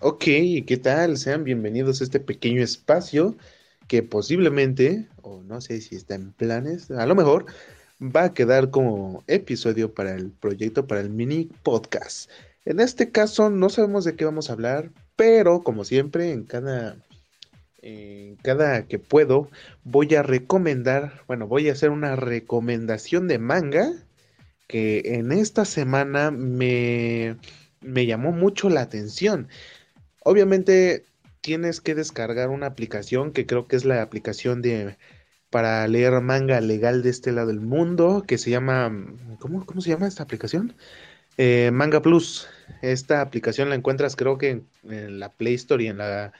Ok, ¿qué tal? Sean bienvenidos a este pequeño espacio que posiblemente, o no sé si está en planes, a lo mejor va a quedar como episodio para el proyecto, para el mini podcast. En este caso no sabemos de qué vamos a hablar, pero como siempre, en cada, cada que puedo, voy a recomendar, bueno, voy a hacer una recomendación de manga que en esta semana me, me llamó mucho la atención. Obviamente tienes que descargar una aplicación que creo que es la aplicación de para leer manga legal de este lado del mundo, que se llama, ¿cómo, cómo se llama esta aplicación? Eh, manga Plus. Esta aplicación la encuentras creo que en, la Play Store y en la,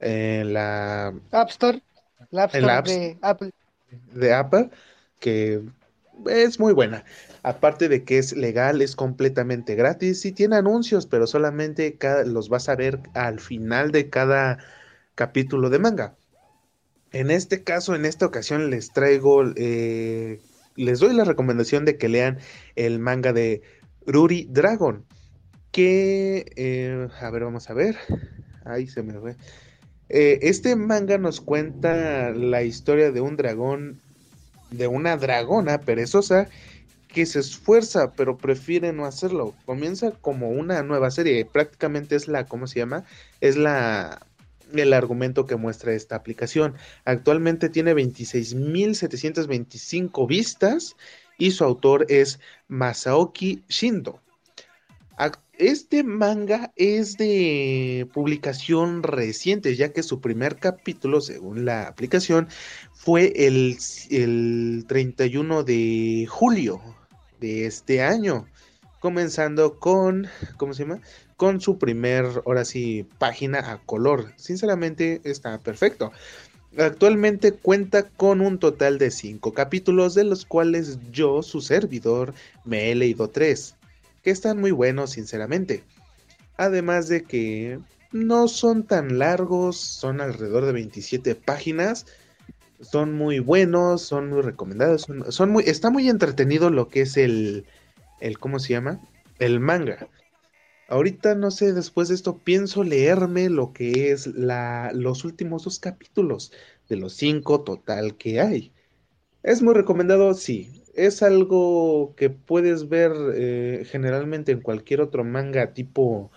en la App Store, la App en la Store App de Apple. de Apple, que es muy buena. Aparte de que es legal, es completamente gratis y tiene anuncios, pero solamente cada- los vas a ver al final de cada capítulo de manga. En este caso, en esta ocasión, les traigo, eh, les doy la recomendación de que lean el manga de Ruri Dragon, que, eh, a ver, vamos a ver, ahí se me fue. Eh, este manga nos cuenta la historia de un dragón, de una dragona perezosa que se esfuerza, pero prefiere no hacerlo. Comienza como una nueva serie, prácticamente es la, ¿cómo se llama? Es la el argumento que muestra esta aplicación. Actualmente tiene 26.725 vistas y su autor es Masaoki Shindo. Este manga es de publicación reciente, ya que su primer capítulo, según la aplicación, fue el, el 31 de julio de este año, comenzando con, ¿cómo se llama? Con su primer, ahora sí, página a color. Sinceramente está perfecto. Actualmente cuenta con un total de cinco capítulos, de los cuales yo, su servidor, me he leído tres, que están muy buenos, sinceramente. Además de que no son tan largos, son alrededor de 27 páginas, son muy buenos, son muy recomendados, son, muy, está muy entretenido lo que es el, el, ¿cómo se llama? El manga. Ahorita no sé, después de esto pienso leerme lo que es la, los últimos dos capítulos de los cinco total que hay. Es muy recomendado, sí. Es algo que puedes ver eh, generalmente en cualquier otro manga tipo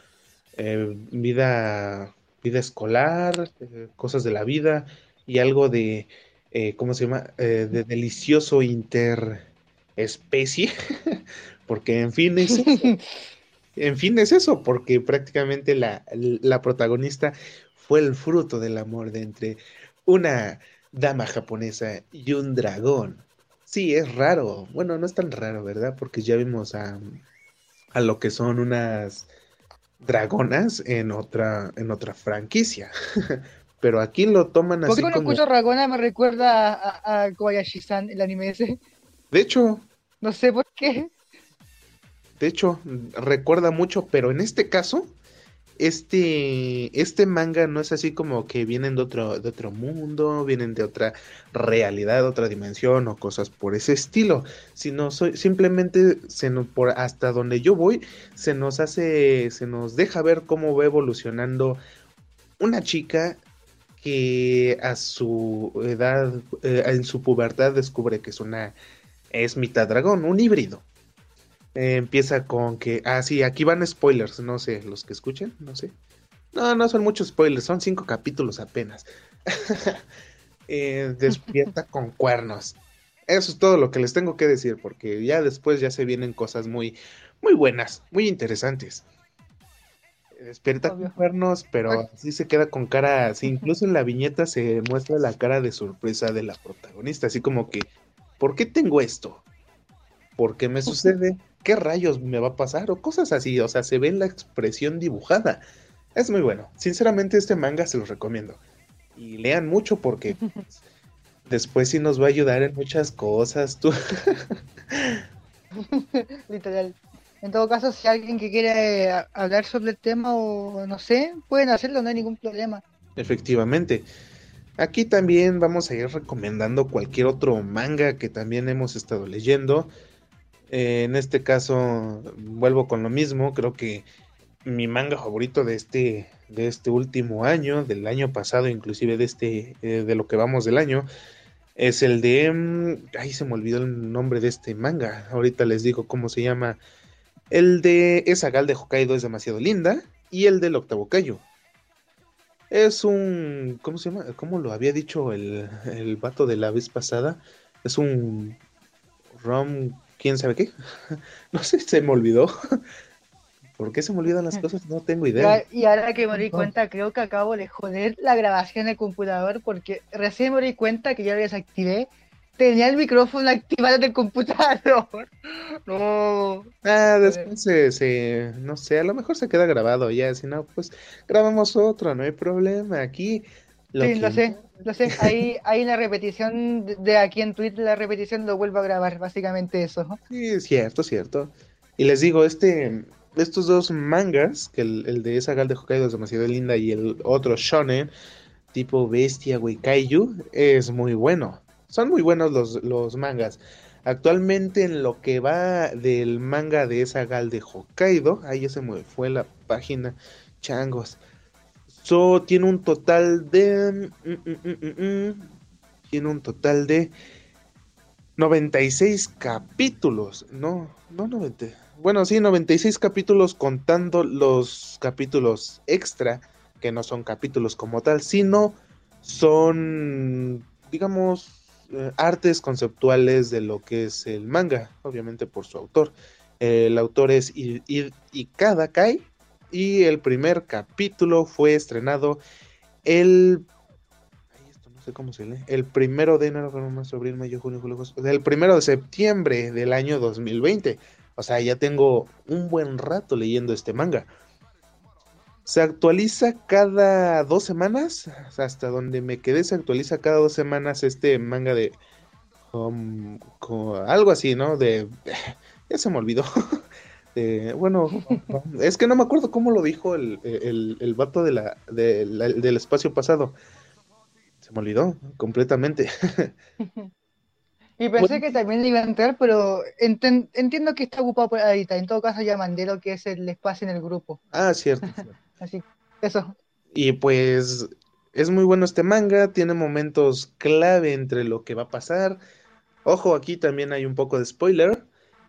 eh, vida, vida escolar, eh, cosas de la vida y algo de, eh, ¿cómo se llama? Eh, de delicioso interespecie, porque en fin es eso. En fin es eso, porque prácticamente la, la protagonista fue el fruto del amor de entre una dama japonesa y un dragón. Sí, es raro. Bueno, no es tan raro, ¿verdad? Porque ya vimos a, a lo que son unas dragonas en otra, en otra franquicia. Pero aquí lo toman ¿Por qué así cuando como, escucho Ragona me recuerda a, a Kobayashi-san, el anime ese? de hecho, No sé por qué. de hecho, recuerda mucho, pero en este caso, este, este manga no es así como que vienen de otro, de otro mundo, vienen de otra realidad, otra dimensión o cosas por ese estilo, sino soy, simplemente se nos, por hasta donde yo voy, se nos hace, se nos deja ver cómo va evolucionando una chica que a su edad, eh, en su pubertad descubre que es una, es mitad dragón, un híbrido. Eh, empieza con que, ah, sí, aquí van spoilers, no sé, los que escuchen, no sé. No, no son muchos spoilers, son cinco capítulos apenas. Eh, despierta con cuernos. Eso es todo lo que les tengo que decir, porque ya después ya se vienen cosas muy, muy buenas, muy interesantes. Despierta con Obvio. cuernos, pero así se queda con cara, sí, incluso en la viñeta se muestra la cara de sorpresa de la protagonista, así como que, ¿por qué tengo esto? ¿Por qué me sucede? ¿Qué rayos me va a pasar? O cosas así, o sea, se ve la expresión dibujada. Es muy bueno. Sinceramente, este manga se los recomiendo. Y lean mucho porque pues, después sí nos va a ayudar en muchas cosas. Tú. literal. En todo caso, si alguien que quiere eh, hablar sobre el tema o no sé, pueden hacerlo, no hay ningún problema. Efectivamente. Aquí también vamos a ir recomendando cualquier otro manga que también hemos estado leyendo. Eh, en este caso, vuelvo con lo mismo. Creo que mi manga favorito de este, de este último año, del año pasado, inclusive de este, eh, de lo que vamos del año, es el de, mm, ay, se me olvidó el nombre de este manga. Ahorita les digo cómo se llama. El de esa gal de Hokkaido es demasiado linda y el del octavo Kayo. Es un, ¿cómo se llama? ¿Cómo lo había dicho el, el vato de la vez pasada? Es un rom, quién sabe qué. no sé, se me olvidó. ¿Por qué se me olvidan las cosas? No tengo idea. Y ahora que me di cuenta, creo que acabo de joder la grabación del computador porque recién me di cuenta que ya lo desactivé. Tenía el micrófono activado en el computador. No. Ah, después se, no sé, a lo mejor se queda grabado ya. Si no, pues grabamos otro, no hay problema. Aquí. sí, lo sé, lo sé. Ahí, hay la repetición de aquí en Twitter, la repetición lo vuelvo a grabar, básicamente eso. Sí, cierto, cierto. Y les digo, este, estos dos mangas, que el, de esa gal de Hokkaido es demasiado linda y el otro shonen, tipo bestia, güey, kaiju, es muy bueno. Son muy buenos los, los mangas. Actualmente en lo que va del manga de esa gal de Hokkaido, ahí ya se me fue la página, changos. So, tiene un total de... Mm, mm, mm, tiene un total de 96 capítulos. No, no 90 bueno, sí, 96 capítulos contando los capítulos extra, que no son capítulos como tal, sino son, digamos, artes conceptuales de lo que es el manga, obviamente por su autor. El autor es Ikada Kai y el primer capítulo fue estrenado el sé cómo se lee, el primero de enero, abril, mayo, junio, julio, el primero de septiembre del año 2020. O sea, ya tengo un buen rato leyendo este manga. Se actualiza cada dos semanas, hasta donde me quedé, se actualiza cada dos semanas este manga de... Um, algo así, ¿no? De... Ya se me olvidó. bueno, es que no me acuerdo cómo lo dijo el, el, vato de la, del espacio pasado. Se me olvidó completamente. Y pensé que también le iba a entrar, pero entiendo que está ocupado por ahorita. En todo caso, ya mandé lo que es el espacio en el grupo. Ah, cierto. Así, eso. Y pues es muy bueno este manga, tiene momentos clave entre lo que va a pasar. Ojo, aquí también hay un poco de spoiler.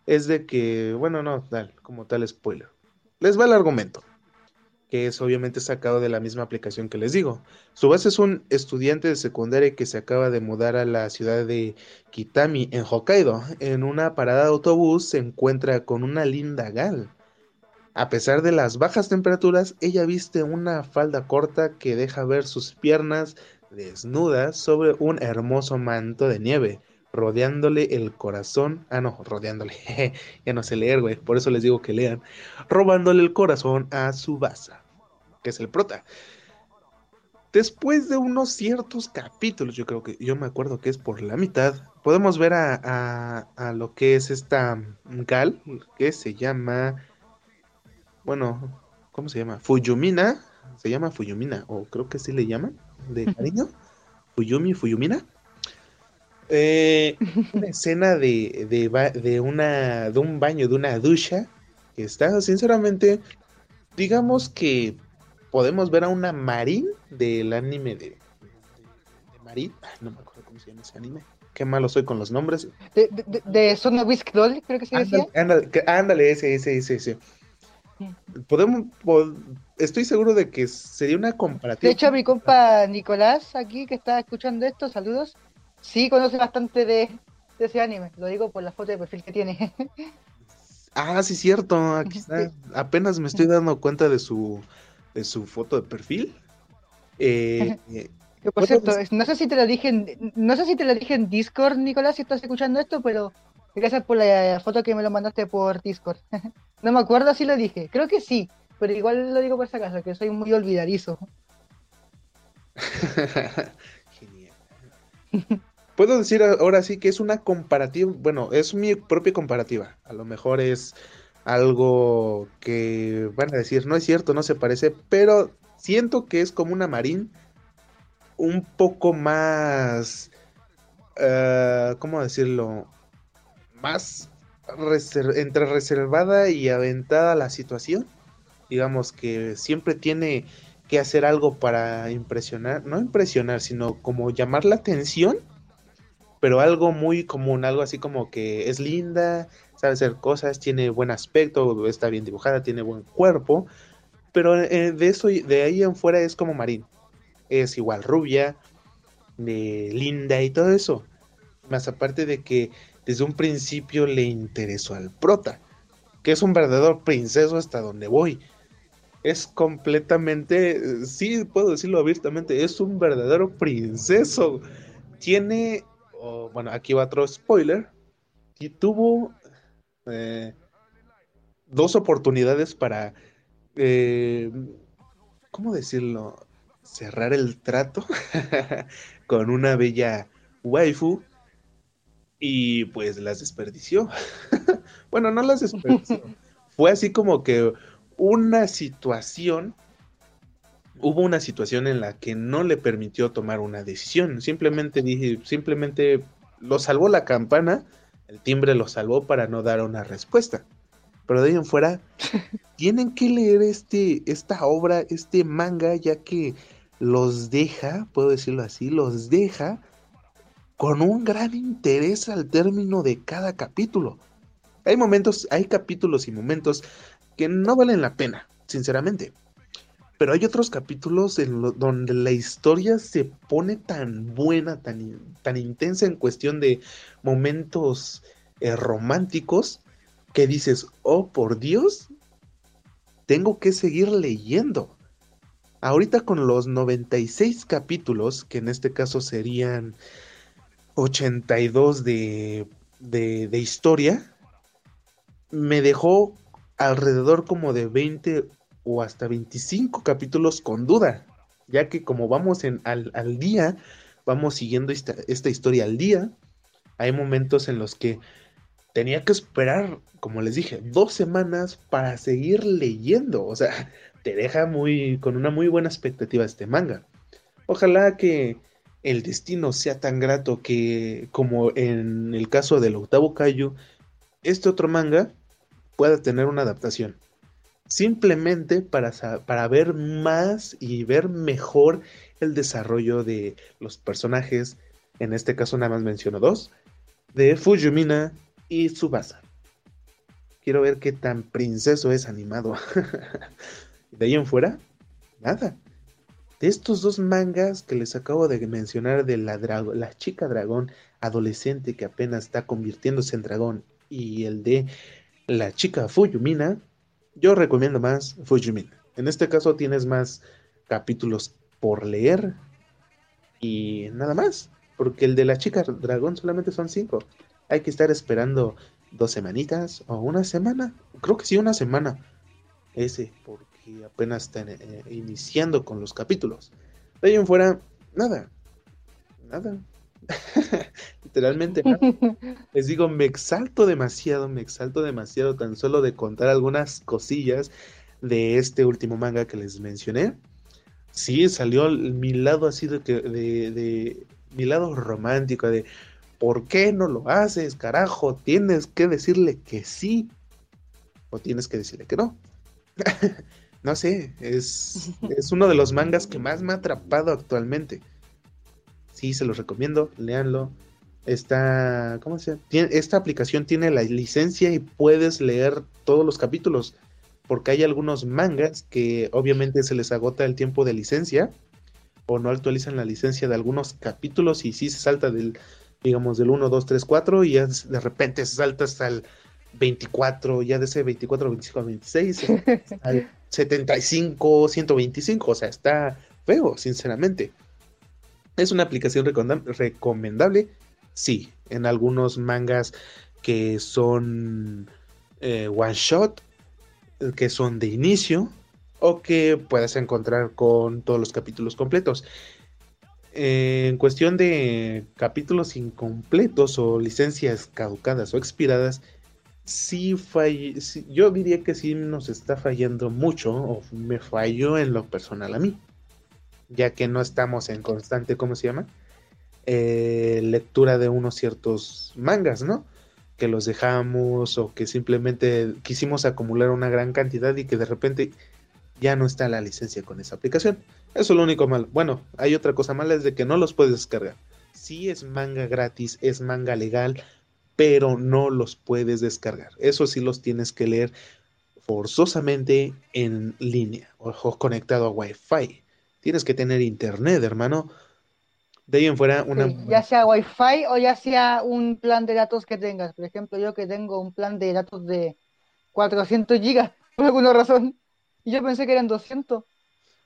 Es de que, bueno, no, tal, como tal spoiler. Les va el argumento que es obviamente sacado de la misma aplicación que les digo. Su base es un estudiante de secundaria que se acaba de mudar a la ciudad de Kitami, en Hokkaido. En una parada de autobús se encuentra con una linda gal. A pesar de las bajas temperaturas, ella viste una falda corta que deja ver sus piernas desnudas sobre un hermoso manto de nieve, rodeándole el corazón. Ah, no, rodeándole. ya no sé leer, güey. Por eso les digo que lean. Robándole el corazón a su base que es el prota. Después de unos ciertos capítulos, yo creo que yo me acuerdo que es por la mitad, podemos ver a, a, lo que es esta Gal, que se llama, bueno, ¿cómo se llama? Fuyumina, se llama Fuyumina, o creo que sí le llaman, de cariño, Fuyumi, Fuyumina. Eh, una escena de, de, de, una, de un baño, de una ducha, que está, sinceramente, digamos que podemos ver a una Marin del anime de, de, Marin. no me acuerdo cómo se llama ese anime. Qué malo soy con los nombres. De, de, de Sona Whisk Doll, creo que se decía. Ándale, ándale, ese, ese, ese, ese. Podemos, estoy seguro de que sería una comparativa. De hecho, mi compa Nicolás, aquí que está escuchando esto, saludos, sí conoce bastante de, de ese anime. Lo digo por la foto de perfil que tiene. ah, sí, cierto. Aquí está. Apenas me estoy dando cuenta de su de su foto de perfil. Eh, por cierto, no sé si te lo dije en, no sé si te lo dije en Discord, Nicolás, si estás escuchando esto, pero gracias por la foto que me lo mandaste por Discord. no me acuerdo si lo dije, creo que sí, pero igual lo digo por si acaso, que soy muy olvidadizo. Genial. Puedo decir ahora sí que es una comparativa, bueno, es mi propia comparativa. A lo mejor es algo que van a decir, no es cierto, no se parece, pero siento que es como una marín un poco más, uh, ¿cómo decirlo? Más entre reservada y aventada la situación. Digamos que siempre tiene que hacer algo para impresionar, no impresionar, sino como llamar la atención, pero algo muy común, algo así como que es linda, sabe hacer cosas, tiene buen aspecto, está bien dibujada, tiene buen cuerpo, pero eh, de eso, de ahí en fuera es como Marín, es igual rubia, de linda y todo eso, más aparte de que desde un principio le interesó al prota, que es un verdadero princeso hasta donde voy es completamente, sí puedo decirlo abiertamente, es un verdadero princeso. Tiene, bueno, aquí va otro spoiler, y tuvo eh, dos oportunidades para, eh, ¿cómo decirlo? Cerrar el trato con una bella waifu y pues las desperdició. bueno, no las desperdició. Fue así como que una situación, hubo una situación en la que no le permitió tomar una decisión. Simplemente dije, simplemente lo salvó la campana, el timbre lo salvó para no dar una respuesta. Pero de ahí en fuera, tienen que leer este, esta obra, este manga, ya que los deja, puedo decirlo así, los deja con un gran interés al término de cada capítulo. Hay momentos, hay capítulos y momentos que no valen la pena, sinceramente. Pero hay otros capítulos en donde la historia se pone tan buena, tan, tan intensa en cuestión de momentos eh, románticos, que dices, oh por Dios, tengo que seguir leyendo. Ahorita con los 96 capítulos, que en este caso serían 82 de, de, historia, me dejó alrededor como de 20 o hasta 25 capítulos con duda, ya que como vamos en, al, día, vamos siguiendo esta, esta historia al día, hay momentos en los que tenía que esperar, como les dije, dos semanas para seguir leyendo. O sea, te deja muy, con una muy buena expectativa este manga. Ojalá que el destino sea tan grato que, como en el caso del octavo Kaiju, este otro manga pueda tener una adaptación. Simplemente para, para ver más y ver mejor el desarrollo de los personajes, en este caso nada más menciono dos, de Fujimina y Tsubasa. Quiero ver qué tan princeso es animado. de ahí en fuera, nada. De estos dos mangas que les acabo de mencionar de la, la chica dragón adolescente que apenas está convirtiéndose en dragón y el de la chica Fujimina, yo recomiendo más Fujimina. En este caso tienes más capítulos por leer y nada más, porque el de la chica dragón solamente son cinco. Hay que estar esperando dos semanitas o una semana, creo que sí, una semana ese, porque apenas están eh, iniciando con los capítulos. De ahí en fuera, nada, nada. Literalmente. Les digo, me exalto demasiado, me exalto demasiado tan solo de contar algunas cosillas de este último manga que les mencioné. Sí, salió mi lado así de, de, de mi lado romántico de ¿por qué no lo haces, carajo? Tienes que decirle que sí o tienes que decirle que no. no sé, es, es uno de los mangas que más me ha atrapado actualmente sí se los recomiendo, léanlo. Esta, ¿cómo se llama? esta aplicación tiene la licencia y puedes leer todos los capítulos, porque hay algunos mangas que obviamente se les agota el tiempo de licencia o no actualizan la licencia de algunos capítulos y sí se salta del, digamos, del 1, 2, 3, 4 y ya de repente se salta hasta el 24, ya de ese 24, 25 26, al 75, 125, o sea, está feo, sinceramente. ¿Es una aplicación recomendable? Sí, en algunos mangas que son eh, one shot, que son de inicio, o que puedas encontrar con todos los capítulos completos. en cuestión de capítulos incompletos o licencias caducadas o expiradas, sí, yo diría que sí nos está fallando mucho, o me falló en lo personal a mí ya que no estamos en constante, ¿cómo se llama? Eh, lectura de unos ciertos mangas, ¿no? Que los dejamos o que simplemente quisimos acumular una gran cantidad y que de repente ya no está la licencia con esa aplicación. Eso es lo único malo. Bueno, hay otra cosa mala, es de que no los puedes descargar. Sí es manga gratis, es manga legal, pero no los puedes descargar. Eso sí los tienes que leer forzosamente en línea o conectado a Wi-Fi. Tienes que tener internet, hermano. De ahí en fuera, una. ya sea Wi-Fi o ya sea un plan de datos que tengas. Por ejemplo, yo que tengo un plan de datos de 400 gigas, por alguna razón. Y yo pensé que eran 200.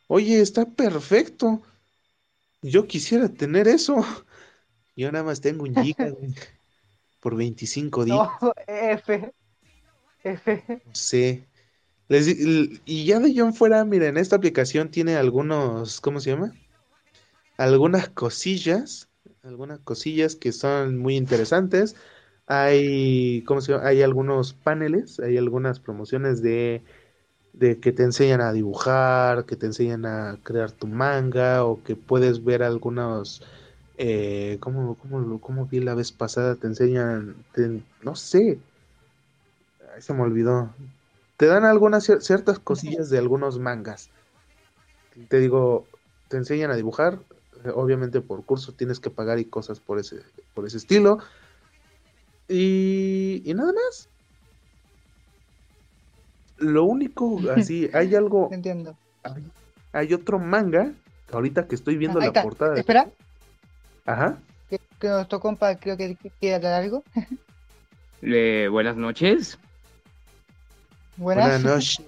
Oye, está perfecto. Yo quisiera tener eso. Yo nada más tengo un giga, por 25 días. No, F. F. No sé. y ya de John fuera, miren, esta aplicación tiene algunos, ¿cómo se llama? Algunas cosillas, algunas cosillas que son muy interesantes. Hay, ¿cómo se llama? Hay algunos paneles, hay algunas promociones de, de que te enseñan a dibujar, que te enseñan a crear tu manga o que puedes ver algunos eh, ¿cómo, cómo, vi la vez pasada? Te enseñan, no sé, se me olvidó. Te dan algunas ciertas cosillas de algunos mangas. Te digo, te enseñan a dibujar, eh, obviamente por curso tienes que pagar y cosas por ese, por ese estilo. Y, y nada más. Lo único, así, hay algo. Entiendo. Hay, otro manga, ahorita que estoy viendo la portada. Espera, Ajá. Que, nuestro compa creo que quiere hablar algo. buenas noches. Buenas. noches.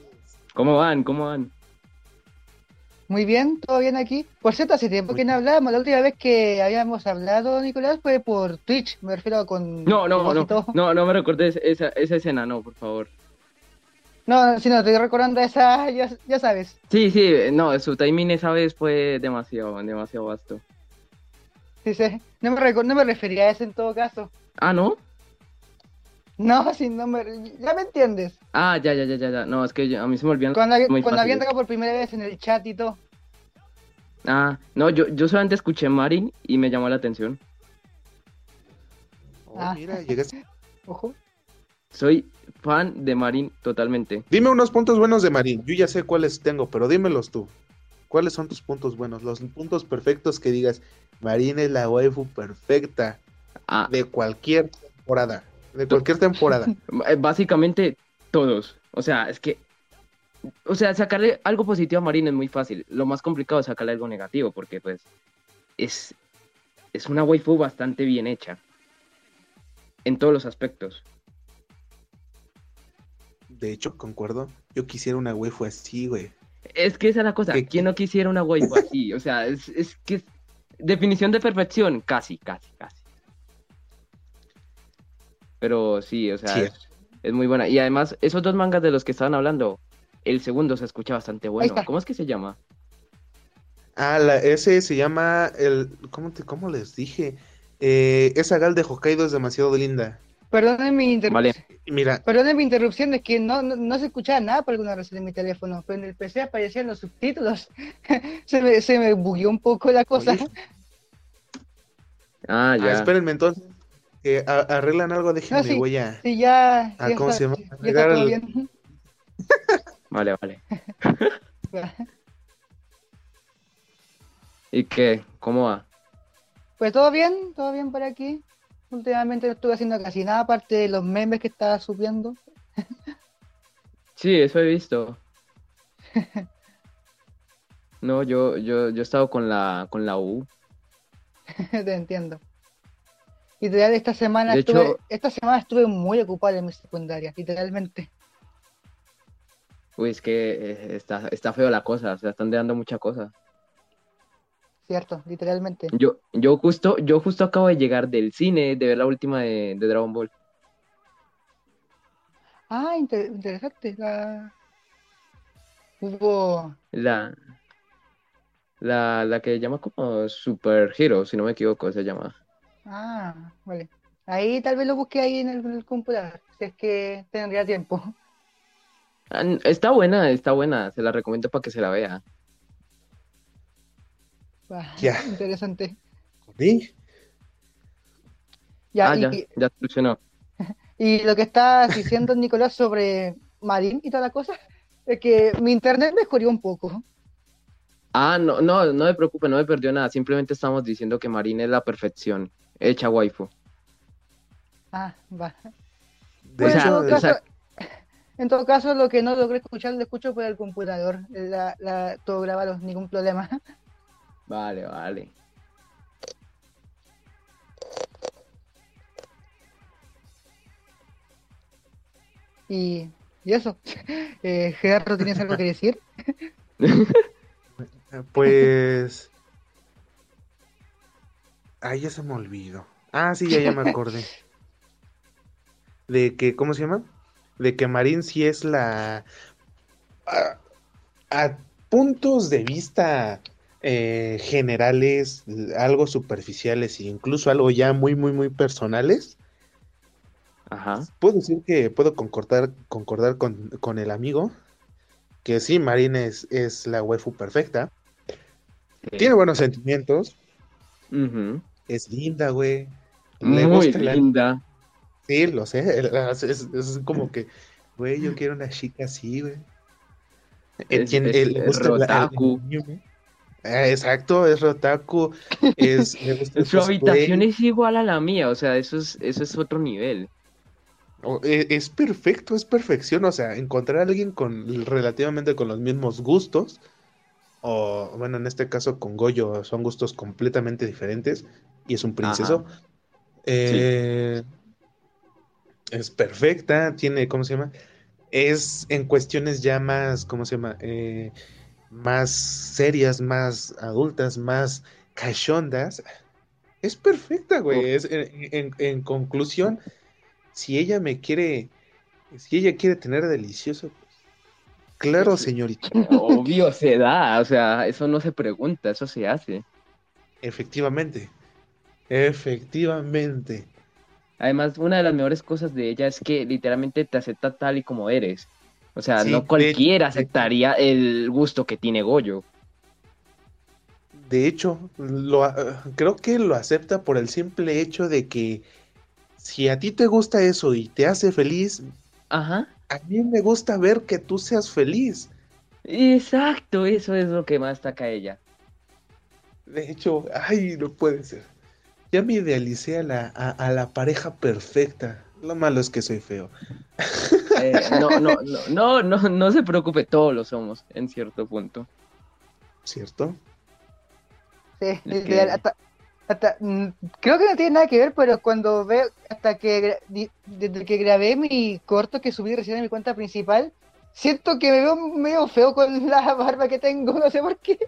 ¿Cómo van? ¿Cómo van? Muy bien, todo bien aquí. Por cierto, hace tiempo que no hablábamos. La última vez que habíamos hablado, Nicolás, fue por Twitch. Me refiero con. No, no, no. No, no me recordes esa, esa escena, no, por favor. No, si no, estoy recordando esa, ya, ya sabes. Sí, sí, no, su timing esa vez fue demasiado, demasiado vasto. Sí, sí. No me, no me refería a eso en todo caso. Ah, ¿no? No, sí, no me... Ya me entiendes. Ah, ya, ya, ya, ya. No, es que a mí se me olvidan. Cuando, cuando había entrado por primera vez en el chat y todo. Ah, no, yo, yo solamente escuché Marin y me llamó la atención. Oh, ah. mira, llegaste. Ojo. Soy fan de Marin totalmente. Dime unos puntos buenos de Marin. Yo ya sé cuáles tengo, pero dímelos tú. ¿Cuáles son tus puntos buenos? Los puntos perfectos que digas, Marina es la waifu perfecta ah. de cualquier temporada. De cualquier temporada. Eh, básicamente todos. O sea, es que. O sea, sacarle algo positivo a Marina es muy fácil. Lo más complicado es sacarle algo negativo, porque pues. Es. Es una waifu bastante bien hecha. En todos los aspectos. De hecho, concuerdo. Yo quisiera una waifu así, güey. Es que esa es la cosa. ¿Quién no quisiera una waifu así? O sea, es, es que definición de perfección, casi, casi, casi. Pero sí, o sea, Es, muy buena. Y además, esos dos mangas de los que estaban hablando, el segundo se escucha bastante bueno. ¿Cómo es que se llama? Ah, ese se llama el. ¿Cómo, te, cómo les dije? Eh, esa gal de Hokkaido es demasiado linda. Perdónenme mi interrupción. Mira. mi interrupción, es que no, no, se escuchaba nada por alguna razón en mi teléfono, pero en el PC aparecían los subtítulos. se, me, se me bugueó un poco la cosa. Ah, ah, ya. espérenme entonces. arreglan algo, déjenme, no, voy a. Sí, ya. A, ¿Cómo se llama? vale, vale. ¿Y qué? ¿Cómo va? Pues todo bien, todo bien por aquí. Últimamente no estuve haciendo casi nada, aparte de los memes que estaba subiendo. sí, eso he visto. No, yo, yo, yo he estado con la, con la U. Te entiendo. Literal, esta semana estuve, esta semana estuve muy ocupada en mi secundaria, literalmente. Uy, es que eh, está, está feo la cosa, se están dando mucha cosa. Cierto, literalmente. Yo, yo justo, yo justo acabo de llegar del cine de ver la última de, Dragon Ball. Ah, interesante. La... Hubo. La. La, la que llama como Super Hero, si no me equivoco, se llama. Ah, vale. Ahí tal vez lo busque ahí en el, computador, si es que tendría tiempo. Ah, está buena, está buena, se la recomiendo para que se la vea. Ya. Interesante. ¿Sí? Ya, ah, ya, ya funcionó. Y lo que está diciendo Nicolás sobre Marín y toda la cosa, Es que mi internet mejoró un poco. Ah, no, no, no me preocupe, no me perdió nada. Simplemente estamos diciendo que Marina es la perfección, hecha waifu. Ah, va. De Bueno, o sea, en, todo hecho, o sea- caso, en todo caso, lo que no logré escuchar, lo escucho por el computador. La, la, todo grabado, ningún problema. Vale, vale. Y, y eso. Eh, Gerardo, ¿tienes algo que decir? pues. Ay, ya se me olvidó. Ah, sí, ya, ya me acordé. De que, ¿cómo se llama? De que Marín sí es la. A, a puntos de vista eh, generales, algo superficiales e incluso algo ya muy, muy, muy personales. Ajá. Puedo decir que puedo concordar, concordar con, con el amigo. Que sí, Marín es, es la waifu perfecta. sí. Tiene buenos sentimientos. Es linda, güey. Le Muy gusta la- linda. Sí, lo sé. Es, es- es como que, güey, yo quiero una chica así, güey. Es- la- el anime. Ah, exacto, es Rotaku. Es, Su habitación es igual a la mía, o sea, eso es, eso es otro nivel. O- eh, Es perfecto, es perfección. O sea, encontrar a alguien con relativamente con los mismos gustos. O bueno, en este caso con Goyo son gustos completamente diferentes. Y es un princeso. Eh, es perfecta, tiene, ¿cómo se llama? Es en cuestiones ya más, ¿cómo se llama? Eh, más serias, más adultas, más cachondas. Es perfecta, güey. Es, en, en- en conclusión, si ella me quiere, si ella quiere tener delicioso, pues, claro, señorita, Obvio se da, o sea, eso no se pregunta, eso se hace. efectivamente, efectivamente. Además, una de las mejores cosas de ella es que literalmente te acepta tal y como eres. O sea, Sí, no cualquiera de aceptaría el gusto que tiene Goyo. De hecho, lo, a- creo que lo acepta por el simple hecho de que si a ti te gusta eso y te hace feliz, Ajá. a mí me gusta ver que tú seas feliz. Exacto, eso es lo que más destaca ella. De hecho, ay, no puede ser. Ya me idealicé a la, a, a la pareja perfecta. Lo malo es que soy feo, Eh, no, no, no, no, no, no se preocupe, todos lo somos en cierto punto. ¿cierto? Sí, Es que- hasta, hasta, mm, creo que no tiene nada que ver, pero cuando veo, hasta que, desde que grabé mi corto que subí recién en mi cuenta principal, siento que me veo medio feo con la barba que tengo, no sé por qué.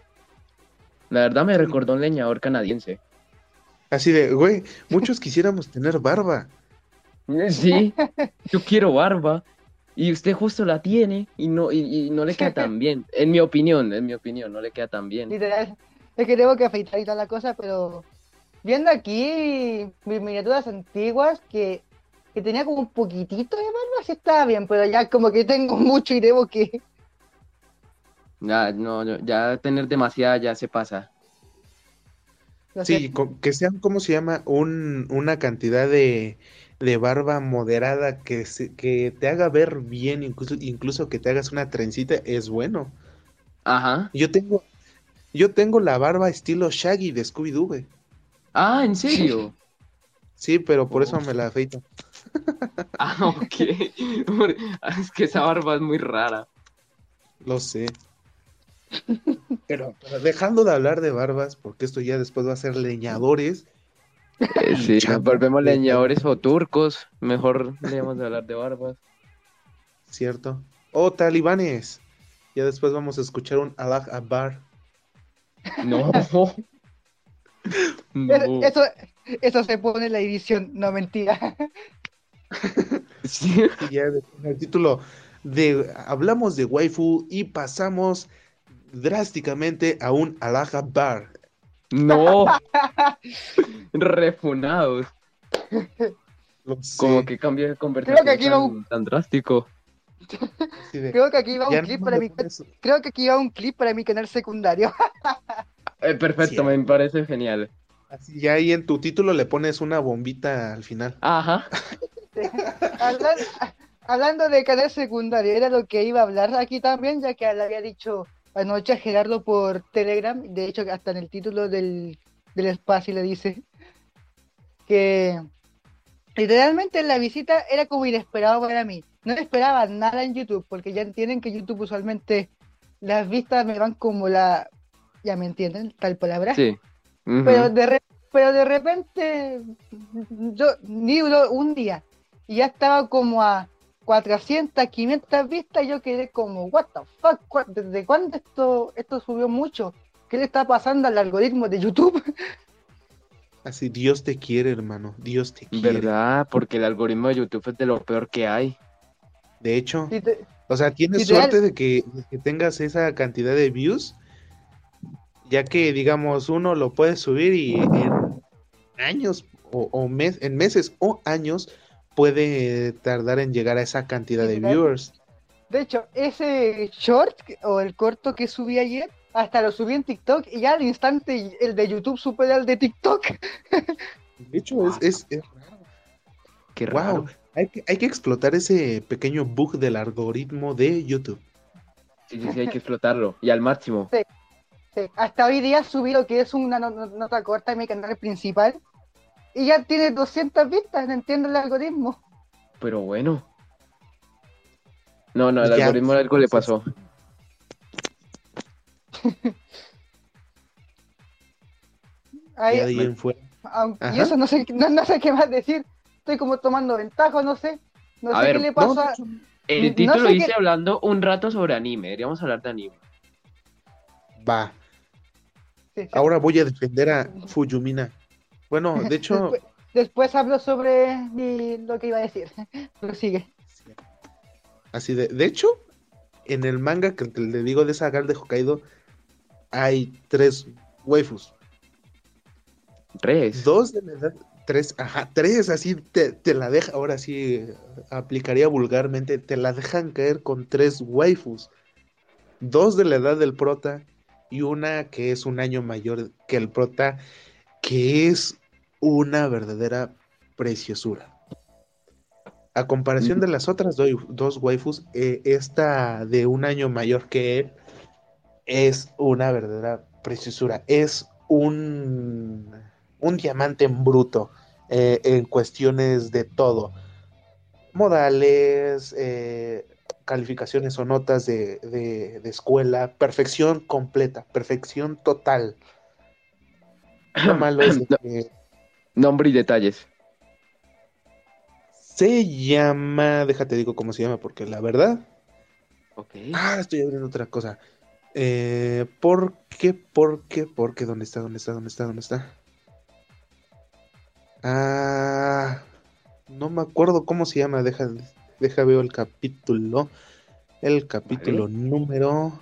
La verdad me recordó un leñador canadiense. Así de, güey, muchos quisiéramos tener barba. Sí, yo quiero barba. Y usted justo la tiene y no, y, y no le queda tan bien. En mi opinión, en mi opinión, no le queda tan bien. Literal, es que tengo que afeitar y toda la cosa, pero viendo aquí mis miniaturas antiguas que, que tenía como un poquitito de barba, sí estaba bien, pero ya como que tengo mucho y debo que... Ya, no, no, ya tener demasiada ya se pasa. no sé. Sí, que sean, ¿cómo se llama? Un, una cantidad de, de barba moderada que, se- que te haga ver bien, incluso, incluso que te hagas una trencita, es bueno. Ajá. Yo tengo, yo tengo la barba estilo Shaggy de Scooby-Doo, güey. Ah, ¿en serio? Sí, pero por Oh. eso me la afeito. Ah, ok. Es que esa barba es muy rara. Lo sé. Pero, pero dejando de hablar de barbas, porque esto ya después va a ser leñadores. Eh, sí, volvemos leñadores o turcos. Mejor debemos de hablar de barbas. ¿cierto? O talibanes. Ya después vamos a escuchar un Allah Akbar. No. Eso, No. eso, eso se pone en la edición, no mentira. Sí. Y ya con el título de hablamos de waifu y pasamos drásticamente a un Allah Akbar. No. Refunados. Como que cambia de conversación aquí va tan, un- tan drástico. Creo que aquí va ya un clip no para mi, creo que aquí va un clip para mi canal secundario. Eh, perfecto, Sí. me parece genial. así ya ahí en tu título le pones una bombita al final. Ajá. Hablan- hablando de canal secundario, era lo que iba a hablar aquí también, ya que le había dicho anoche a Gerardo por Telegram, de hecho hasta en el título del, del espacio le dice que literalmente la visita era como inesperado para mí. No esperaba nada en YouTube, porque ya entienden que YouTube usualmente las vistas me van como la... Ya me entienden, tal palabra. Sí. Ujú. Pero de, re- pero de repente, yo ni duró un día y ya estaba como a 400, 500 vistas. Y yo quedé como, ¿What the fuck? ¿Cu- ¿Desde cuándo esto, esto subió mucho? ¿Qué le está pasando al algoritmo de YouTube? Así, Dios te quiere, hermano. Dios te quiere. ¿Verdad? Porque el algoritmo de YouTube es de lo peor que hay. De hecho, te- o sea, tienes suerte de que, de que tengas esa cantidad de views, ya que, digamos, uno lo puede subir y en años o, o mes, en meses o años puede tardar en llegar a esa cantidad de viewers. de hecho, ese short o el corto que subí ayer, hasta lo subí en TikTok y ya al instante el de YouTube supera al de TikTok. De hecho, es, es, es raro. Qué Wow, raro. hay que, hay que explotar ese pequeño bug del algoritmo de YouTube. Sí, sí, sí, hay que explotarlo. Y al máximo. Sí, hasta hoy día subí lo que es una no- no- nota corta en mi canal principal y ya tiene 200 vistas, no entiendo el algoritmo. Pero bueno. No, no, el Ya, algoritmo algo le pasó. Ahí- aunque- y eso no sé, no, no sé qué más decir. Estoy como tomando ventaja, no sé. No A sé ver, qué le No, pasa. El No título sé dice qué- hablando un rato sobre anime. Deberíamos hablar de anime. va. Sí, sí. Ahora voy a defender a Fuyumina. Bueno, de hecho, Después, después hablo sobre mi- lo que iba a decir. Pero sigue. así de. De hecho, en el manga que te le digo de esa gal de Hokkaido, hay tres waifus. Tres. Dos de la edad. Tres, ajá, tres, así te, te la deja. Ahora sí aplicaría vulgarmente. Te la dejan caer con tres waifus. Dos de la edad del prota y una que es un año mayor que el prota, que es una verdadera preciosura. A comparación de las otras dos waifus, eh, esta de un año mayor que él es una verdadera preciosura. Es un, un diamante en bruto eh, en cuestiones de todo. Modales, eh, calificaciones o notas de, de- de escuela, perfección completa, perfección total. Lo malo es que Nombre y detalles. se llama, déjate digo cómo se llama, porque la verdad Ok. Ah, estoy abriendo otra cosa. Eh, ¿por qué? ¿Por qué? ¿Por qué? ¿Dónde está? ¿Dónde está? ¿Dónde está? ¿Dónde está? Ah, no me acuerdo cómo se llama. Deja, deja veo el capítulo. El capítulo número.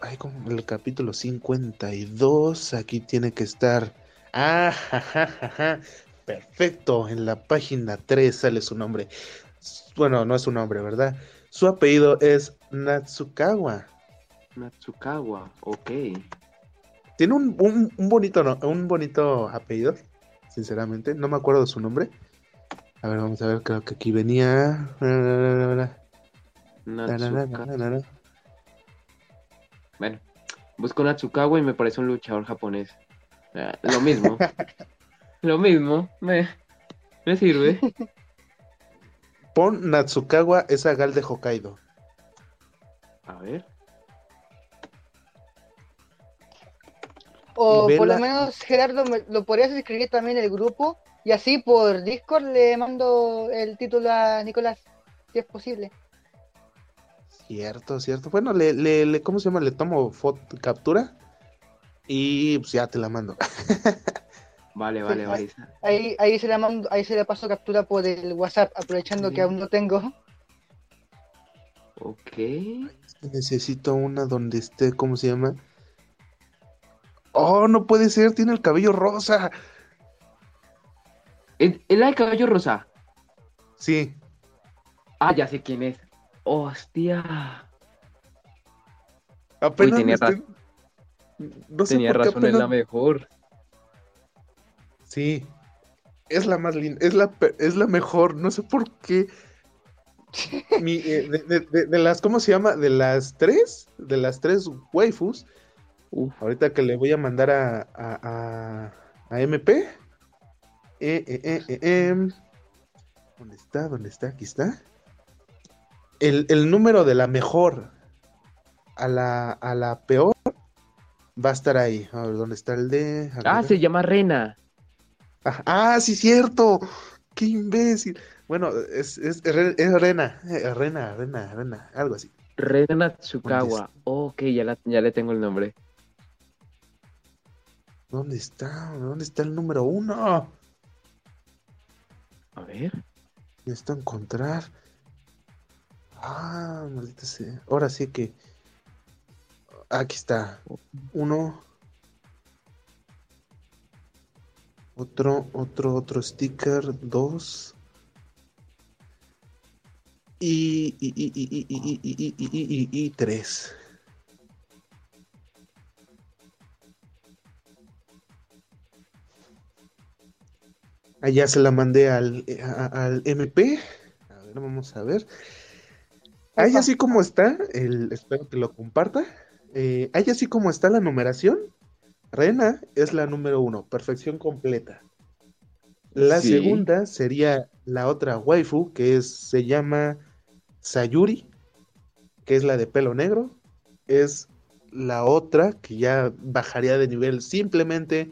Ay, como el capítulo 52. Aquí tiene que estar. Ah, ja, ja. Perfecto. En la página 3 sale su nombre. Bueno, no es su nombre, ¿verdad? Su apellido es Natsukawa. Natsukawa. Ok. Tiene un, un- un bonito, no- un bonito apellido, sinceramente. No me acuerdo de su nombre. A ver, vamos a ver, creo que aquí venía. Bueno, busco Natsukawa y me parece un luchador japonés. Ah, Lo mismo. Lo mismo. Me, me sirve. Pon Natsukawa esa gal de Hokkaido. A ver. O por lo menos, Gerardo, me- lo podrías escribir también en el grupo y así por Discord le mando el título a Nicolás, si es posible. Cierto, cierto. Bueno, le, le, le- ¿cómo se llama? Le tomo foto, captura y pues ya te la mando. Vale, vale, vale. Ahí, ahí se le mando, ahí se le paso captura por el WhatsApp, aprovechando que aún no tengo. Ok. Necesito una donde esté, ¿cómo se llama? Oh, no puede ser, tiene el cabello rosa. ¿El, el de cabello rosa? Sí, Ah, ya sé quién es. Hostia. apenas tenía me estoy- No sé Tenía por qué razón, es la mejor. Sí. es la más linda, es la, es la mejor, no sé por qué. Eh, de, las, ¿cómo se llama? De las tres, de las tres waifus, ahorita que le voy a mandar a, a, a, MP. Eh, eh, em, ¿Dónde está? ¿Dónde está? Aquí está. El, el número de la mejor a la, a la peor va a estar ahí. A ver, ¿dónde está el de? Ah, se llama Rena. Ah, ah, sí, cierto. Qué imbécil. Bueno, es, es, es Rena, eh, Rena, Rena, Rena, algo así. Rena Tsukawa. ok, ya, ya le tengo el nombre. ¿Dónde está? ¿Dónde está el número uno? A ver. Necesito encontrar. Ah, maldita sea. Ahora sí que. Aquí está. Uno. Otro, otro, otro sticker. Dos. Y, y, y, y, y, y, y, y, tres. Allá se la mandé al, al MP. A ver, vamos a ver. Ahí así como está, el, espero que lo comparta. Eh, ahí así como está la numeración, Rena es la número uno, perfección completa. La segunda sería la otra waifu, que es, se llama Sayuri, que es la de pelo negro. Es la otra que ya bajaría de nivel simplemente,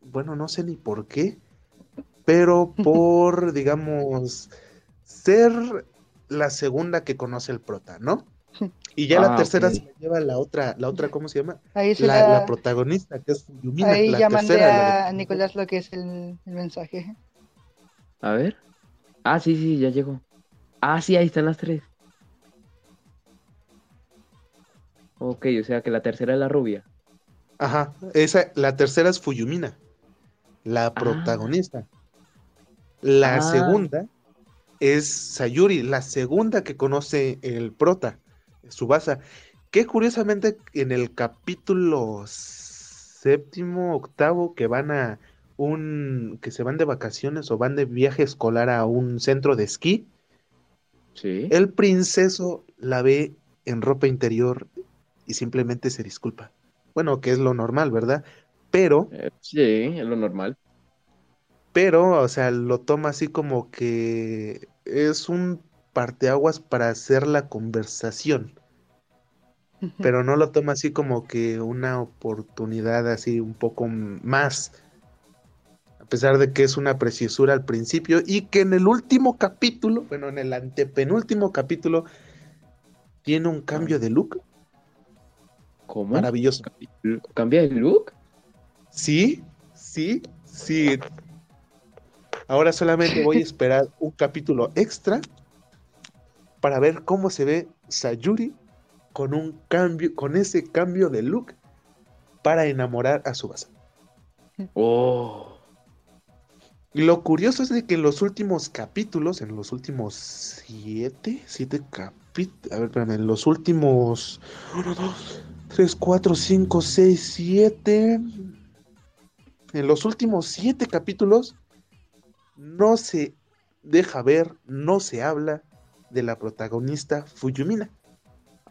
bueno, no sé ni por qué, pero por, digamos, ser la segunda que conoce el prota, ¿no? Y ya la ah, tercera se lleva la otra, la otra, ¿cómo se llama? Ahí la, protagonista, que es Yumina. Ahí la ya mandé a Nicolás lo que es el, mensaje. A ver. Ah, sí, sí, ya llegó. Ah, sí, ahí están las tres. Ok, o sea que la tercera es la rubia. Ajá, esa, la tercera es Fuyumina, la ah. protagonista. La ah. segunda es Sayuri, la segunda que conoce el prota. Subasa, que curiosamente en el capítulo séptimo, octavo, que van a un, que se van de vacaciones o van de viaje escolar a un centro de esquí, ¿Sí? el princeso la ve en ropa interior y simplemente se disculpa. Bueno, que es lo normal, ¿verdad? Pero... Eh, sí, es lo normal. Pero, o sea, lo toma así como que es un parteaguas para hacer la conversación. Pero no lo toma así como que una oportunidad así un poco más. A pesar de que es una preciosura al principio y que en el último capítulo, bueno, en el antepenúltimo capítulo, tiene un cambio de look. ¿Cómo? Maravilloso. ¿Cambia de look? Sí, sí, sí. Ahora solamente voy a esperar un capítulo extra para ver cómo se ve Sayuri con un cambio, con ese cambio de look para enamorar a Subasa. Oh. Lo curioso es de que en los últimos capítulos, en los últimos siete, siete capítulos, a ver, espérame, en los últimos uno, dos, tres, cuatro, cinco, seis, siete, en los últimos siete capítulos no se deja ver, no se habla de la protagonista Fuyumina.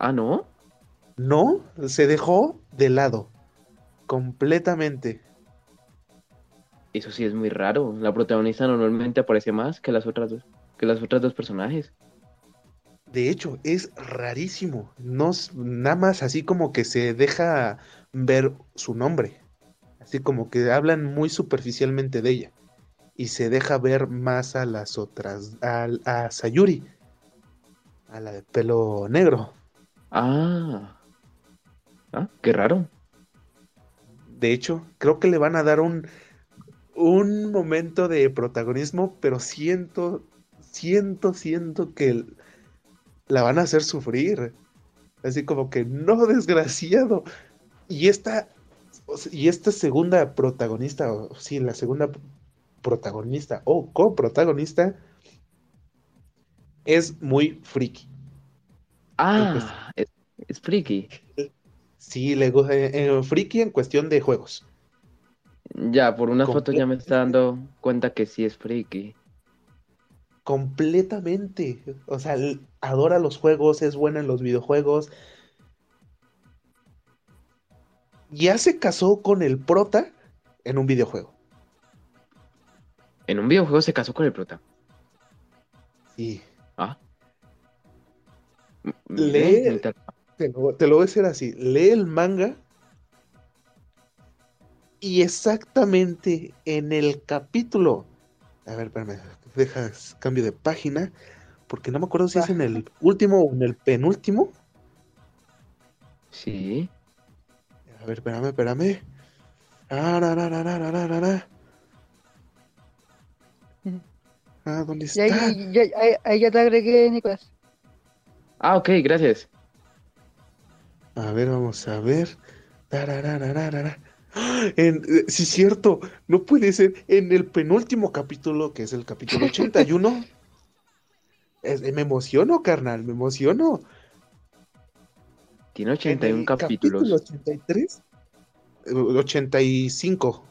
Ah, ¿no? No, se dejó de lado. Completamente. Eso sí es muy raro. La protagonista normalmente aparece más que las otras dos, que las otras dos personajes. De hecho, es rarísimo. No, nada más así como que se deja ver su nombre. Así como que hablan muy superficialmente de ella. Y se deja ver más a las otras, a, a Sayuri, a la de pelo negro. Ah. Ah, qué raro. De hecho, creo que le van a dar un, un momento de protagonismo, pero siento, siento, siento que la van a hacer sufrir. Así como que no, desgraciado. Y esta, y esta segunda protagonista, o sí, la segunda protagonista o coprotagonista es muy friki. Ah, es, friki. Sí, le gusta. Eh, friki en cuestión de juegos. Ya, por una foto ya me está dando cuenta que sí es friki. Completamente. O sea, adora los juegos, es buena en los videojuegos. Ya se casó con el prota en un videojuego. En un videojuego se casó con el prota. Sí. Ah. Lee, te lo, te lo voy a decir así, lee el manga y exactamente en el capítulo, a ver, espérame, dejas cambio de página, porque no me acuerdo si es en el último o en el penúltimo. Sí. A ver, espérame, espérame. Ah, ra, ra, ra, ah ¿dónde está? Ya, ahí, ahí ya te agregué, Nicolás. Ah, ok, gracias. A ver, vamos a ver. ¡Ah! En, eh, sí, cierto, no puede ser. En el penúltimo capítulo, que es el capítulo 81, es- eh, me emociono, carnal, me emociono. Tiene En 81 el capítulos. capítulo 83, eh, 85,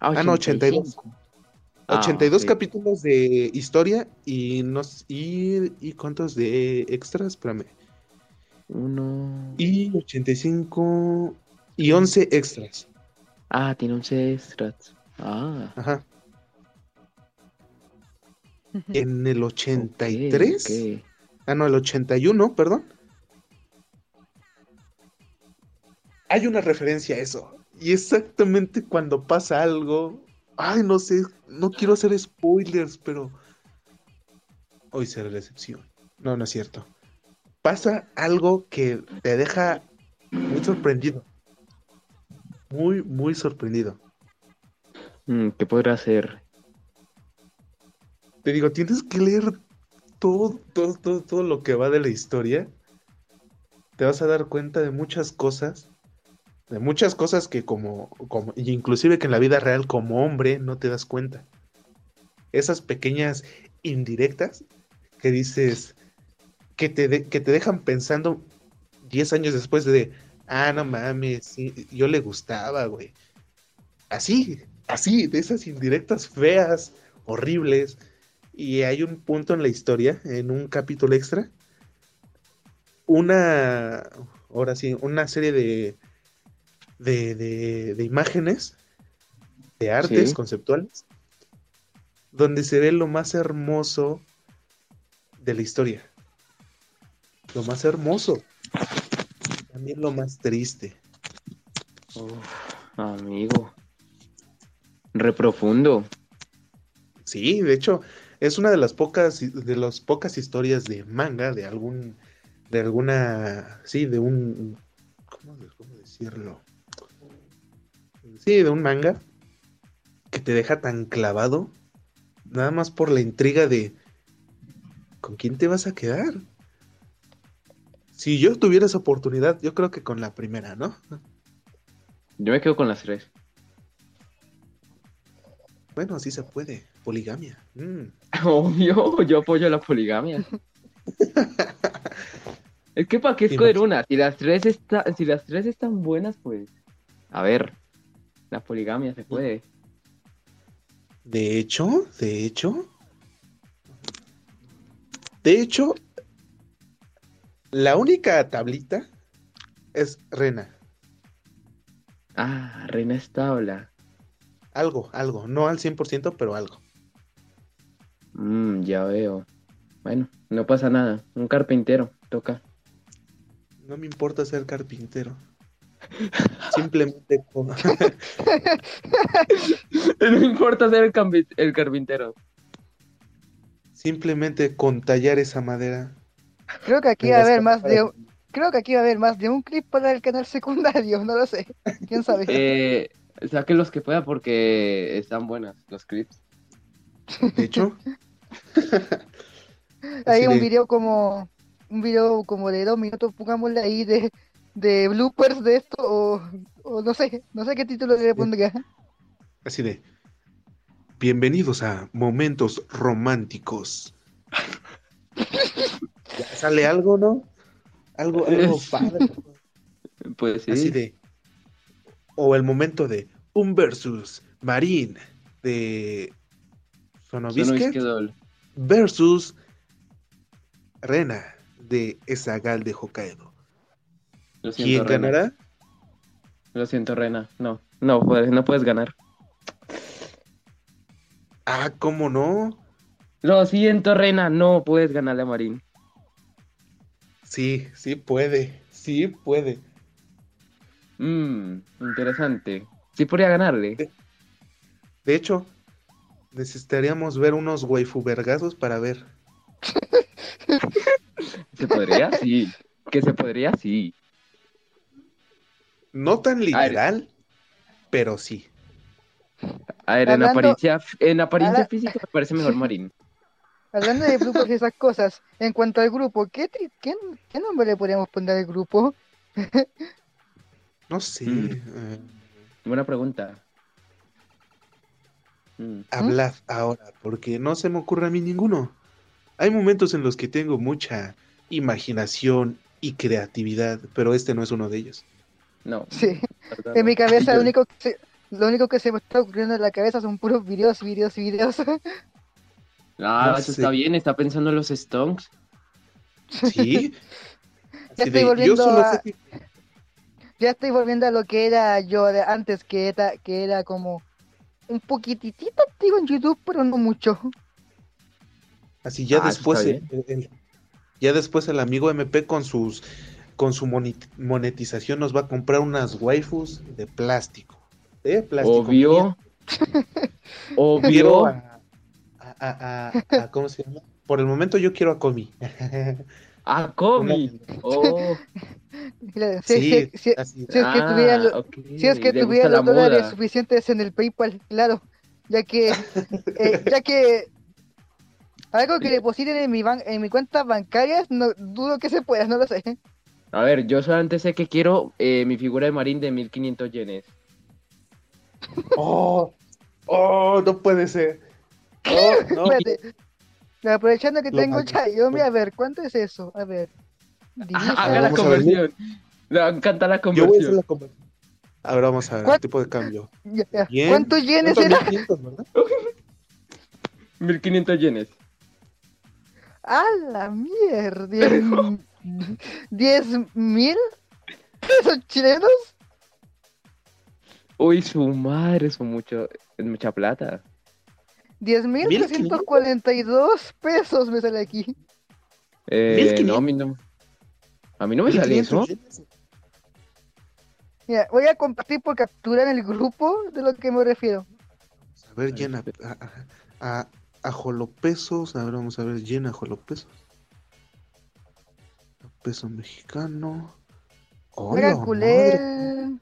Ah, ah, no, 82. 85. Ah, 82 ok. capítulos de historia y, nos, y, y cuántos de extras, espérame. Uno. Y 85 y 11 extras. Ah, tiene 11 extras. Ah, Ajá. En el ok, 83, ok. ah, no, el 81, perdón. Hay una referencia a eso. Y exactamente cuando pasa algo, ay, no sé, no quiero hacer spoilers, pero hoy será la excepción. No, no es cierto. Pasa algo que te deja muy sorprendido. Muy, muy sorprendido. Mm, ¿qué podrá ser? Te digo, tienes que leer todo, todo, todo, todo lo que va de la historia. Te vas a dar cuenta de muchas cosas. De muchas cosas que como, como, inclusive que en la vida real como hombre no te das cuenta. Esas pequeñas indirectas que dices, que te, de- que te dejan pensando 10 años después de, ah, no mames, yo le gustaba, güey. Así, así, de esas indirectas feas, horribles. Y hay un punto en la historia, en un capítulo extra, una, ahora sí, una serie de, de, de, de imágenes, de artes Sí. conceptuales, donde se ve lo más hermoso de la historia. Lo más hermoso. También lo más triste. Uf, amigo. Re profundo. Sí, de hecho, es una de las pocas, de las pocas historias de manga, de algún, de alguna, sí, de un, ¿cómo, cómo decirlo? Sí, de un manga que te deja tan clavado, nada más por la intriga de, ¿con quién te vas a quedar? Si yo tuviera esa oportunidad, yo creo que con la primera, ¿no? Yo me quedo con las tres. Bueno, así se puede, poligamia. Mm. Obvio, yo apoyo la poligamia. Es que para qué Sí, escoger una, si las tres está, si las tres están buenas, pues. A ver, la poligamia se puede. De hecho, de hecho, de hecho, la única tablita es Rena. Ah, reina establa. Algo, algo, no al 100%, pero algo. Mm, ya veo. Bueno, no pasa nada. Un carpintero, toca. No me importa ser carpintero. Simplemente. No importa ser el, el carpintero. simplemente con tallar esa madera. Creo que aquí va a haber más de creo que aquí va a haber más de un clip para el canal secundario, no lo sé. ¿Quién sabe? Eh, saque los que pueda porque están buenas los clips. De hecho, Hay un de- video como un video como de dos minutos, pongámosle ahí de, de bloopers de esto o, o no sé, no sé qué título le pondría. así de, bienvenidos a Momentos Románticos. Ya sale algo, ¿no? Algo, algo padre. Pues sí. Así de. O el momento de. un versus Marín de Doll. versus Rena de Esagal de Hokkaido. Lo ¿Quién siento, Rena. ganará? Lo siento, Rena. No, no puedes, no puedes ganar. Ah, ¿cómo no? Lo siento, Rena. No puedes ganarle a Marín. Sí, sí puede, sí puede. Mmm, interesante. Sí podría ganarle. De hecho, necesitaríamos ver unos waifu vergazos para ver. ¿Se podría? Sí. ¿Que se podría? Sí. No tan literal, pero sí. A ver, en Hablando- apariencia, en apariencia física me parece mejor Marín. Hablando de grupos y esas cosas, en cuanto al grupo, ¿qué, tri- qué, qué nombre le podríamos poner al grupo? No sé. Mm. eh, Buena pregunta. Mm. hablad ahora, porque no se me ocurre a mí ninguno. Hay momentos en los que tengo mucha imaginación y creatividad, pero este no es uno de ellos. No. Sí, en mi cabeza lo único que se, lo único que se me está ocurriendo en la cabeza son puros videos, videos, videos. Ah, No eso sé. está bien, está pensando en los Stonks. Sí. Ya estoy volviendo solo a- sé que Ya estoy volviendo a lo que era yo de antes, que era, que era como un poquitito activo en YouTube, pero no mucho. Así ya Ah, después el, el- ya después el amigo MP con sus con su monetización nos va a comprar unas waifus de plástico. De plástico. Obvio. Obvio. a, a- a- a- a- ¿cómo se llama? Por el momento yo quiero a Comi. Ah, Comi. Oh. Mira, Si, sí, si- si- así. si es que Ah, tuviera, lo- ok, si es que le tuviera los dólares moda. suficientes en el PayPal, claro, ya que, eh, ya que algo que depositen en mi ban en mi cuenta bancaria, no dudo que se pueda, no lo sé. A ver, yo solamente sé que quiero eh, mi figura de Marín de 1500 yenes. Oh, oh, no puede ser. Oh, no. Espérate. Aprovechando que Lo tengo. Xiaomi, a ver, ¿cuánto es eso? A ver. Ah, haga la a ver. conversión. Me encanta la Yo voy a hacer conversión. la conversión. Ahora vamos a ver el ¿Cuánto? tipo de cambio. ya, ya. Bien. ¿Cuántos yenes ¿Cuánto? era? 1500, ¿verdad? 1500 yenes. ¡A la mierda! ¿Diez, mil pesos chilenos? Uy, su madre, son mucho, es mucha plata. Diez mil trescientos cuarenta y dos pesos me sale aquí. Eh, 1500. no, a mí no. A mí no me sale eso. 1500 yenes. Mira, voy a compartir por captura en el grupo de lo que me refiero. A ver, llena. A, a, a, a jolopesos. A ver, vamos a ver, llena jolopesos. Peso mexicano. Ya Hola, calculé madre. el...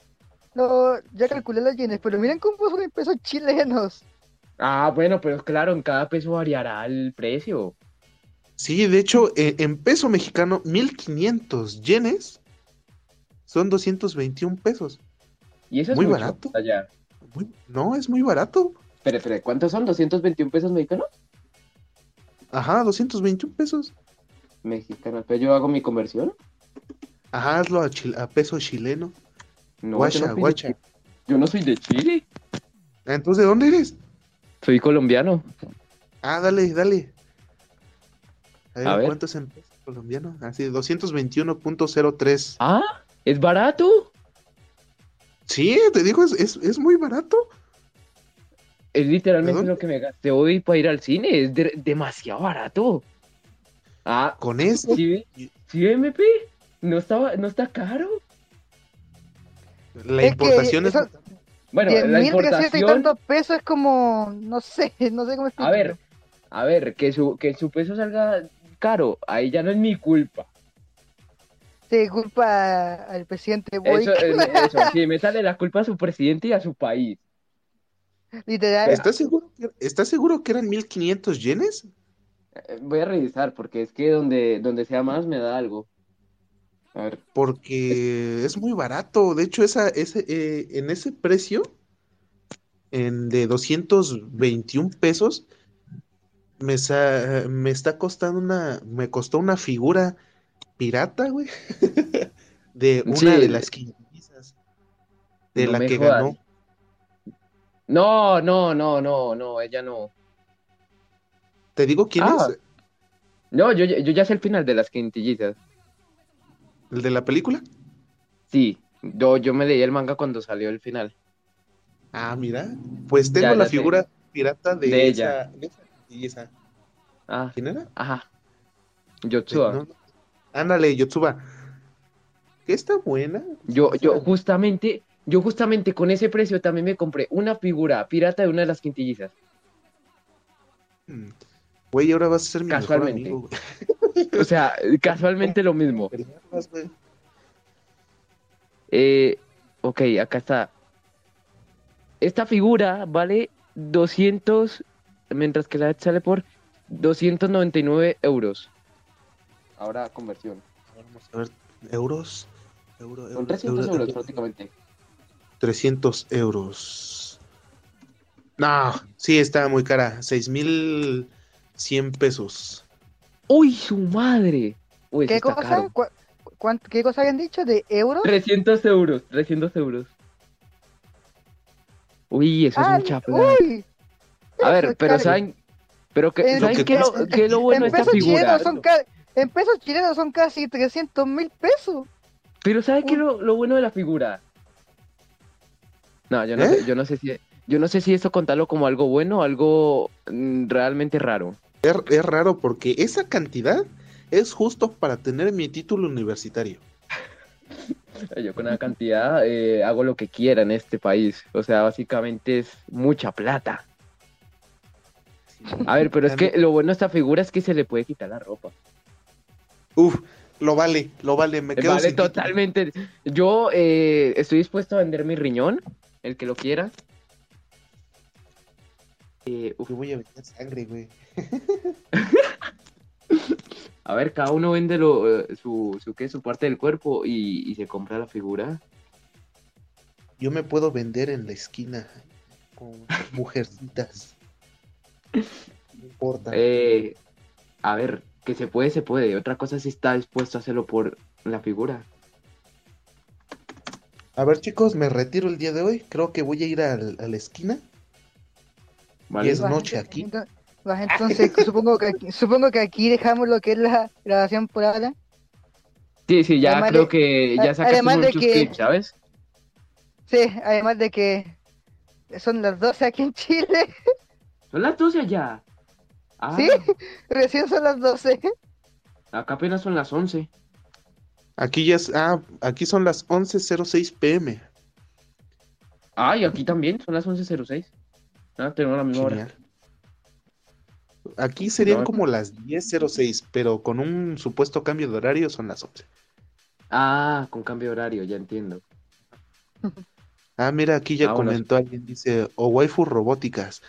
No, ya calculé los yenes, pero miren cómo son en pesos chilenos. Ah, bueno, pero claro, en cada peso variará el precio. Sí, de hecho, eh, en peso mexicano, 1500 yenes son 221 pesos. Y eso es Muy mucho. barato. Allá. Muy- no, es muy barato. Espera, espera, ¿cuántos son? ¿221 pesos mexicanos? Ajá, 221 pesos. Mexicanos. Pero yo hago mi conversión. Ajá, hazlo a, peso chileno. No, guacha, yo no de guacha. Yo no soy de Chile. Entonces, ¿de dónde eres? Soy colombiano. Ah, dale, dale. A ver, A ver. ¿cuánto es en peso colombiano? Así, 221.03. Ah, es barato. Sí, te digo, es, es, es muy barato. Es literalmente lo que me gasté hoy para ir al cine. Es de- demasiado barato. Ah, Con eso, ¿sí? ¿Sí, MP? No, estaba, no está caro. la Es que importación es... eso- Bueno, Diez la mil trescientos y importación. tantos pesos es como... No sé, no sé cómo A ver, explicarlo. a ver, que su, que su peso salga caro, ahí ya no es mi culpa. Se culpa al presidente Boric. Eso, eso, sí, me sale la culpa a su presidente y a su país. Literal. ¿Estás seguro, que, ¿Estás seguro que eran 1500 yenes? Eh, Voy a revisar, porque es que donde, donde sea más me da algo. A ver, Porque es muy barato. De hecho, esa, ese, eh, en ese precio, en de 221 pesos, me, sa- me está costando una, me costó una figura pirata, güey, de una Sí. de las quintillas, de No la que jodas. ganó. No, no, no, no, no, ella no. ¿Te digo quién Ah. es? No, yo, yo ya sé el final de las quintillizas. ¿El de la película? Sí, yo, yo me leí el manga cuando salió el final. Ah, mira. Pues tengo Ya, la sé. figura pirata de, De esa, ella. de esa. Ah, ¿Quién era? ajá. Yotsuba. no, no. Ándale, Yotsuba. Que está buena. Yo, yo justamente, yo justamente con ese precio también me compré una figura pirata de una de las quintillizas. mm, Güey, ahora vas a ser mi mejor Casualmente. amigo. O sea, casualmente lo mismo. Eh, ok, acá está. Esta figura vale 200, mientras que la sale por 299 euros. Ahora conversión. Vamos a ver, euros. Euro, Son euro, 300 euro, euros euro. prácticamente. 300 euros. No, sí, está muy cara. 6100 pesos. ¡Uy, su madre! Uy, ¿Qué cosa? caro. ¿Cu- cuán- ¿Qué cosa habían dicho? ¿De euros? 300 euros, 300 euros. Uy, eso Ah, es mucha plata. uy, A ver, pero caro. ¿saben? Pero que, En- ¿saben qué, lo, lo bueno de en esta pesos figura? chilenos son ca- en pesos chilenos son casi 300 mil pesos. Pero ¿saben qué es lo, lo bueno de la figura? No, yo no ¿Eh? sé, yo no sé si yo no sé si eso contarlo como algo bueno o algo mm, realmente raro. Es, es raro porque esa cantidad es justo para tener mi título universitario. Yo con una cantidad eh, hago lo que quiera en este país. O sea, básicamente es mucha plata. A ver, pero es que lo bueno de esta figura es que se le puede quitar la ropa. Uf, lo vale, lo vale. Me quedo Vale, sin título. totalmente. Yo eh, estoy dispuesto a vender mi riñón, el que lo quiera. Eh, uf, Que voy a vender sangre, güey. a ver, cada uno vende lo, eh, su, su, ¿qué? su parte del cuerpo y, y se compra la figura. Yo me puedo vender en la esquina con mujercitas. No importa. Eh, a ver, que se puede, se puede. Otra cosa es si está dispuesto a hacerlo por la figura. A ver, chicos, me retiro el día de hoy. Creo que voy a ir al- a la esquina. ¿Vale? Y es noche aquí. Entonces, supongo que, aquí, supongo que aquí dejamos lo que es la grabación por ahora. Sí, sí, ya Además creo de- que ya sacaste muchos que- clips, ¿sabes? Sí, además de que son las 12 aquí en Chile. Son las 12 allá. Ah, ¿Sí? Recién son las 12. acá apenas son las 11. Aquí ya es, ah, aquí son las 11.06 pm. Ah, y aquí también son las 11.06. Ah, tenemos la misma hora. Aquí serían No. como las 10.06, pero con un supuesto cambio de horario son las 11. Ah, con cambio de horario, ya entiendo. Ah, mira, aquí ya Ah, bueno. comentó alguien, dice, o waifu robóticas.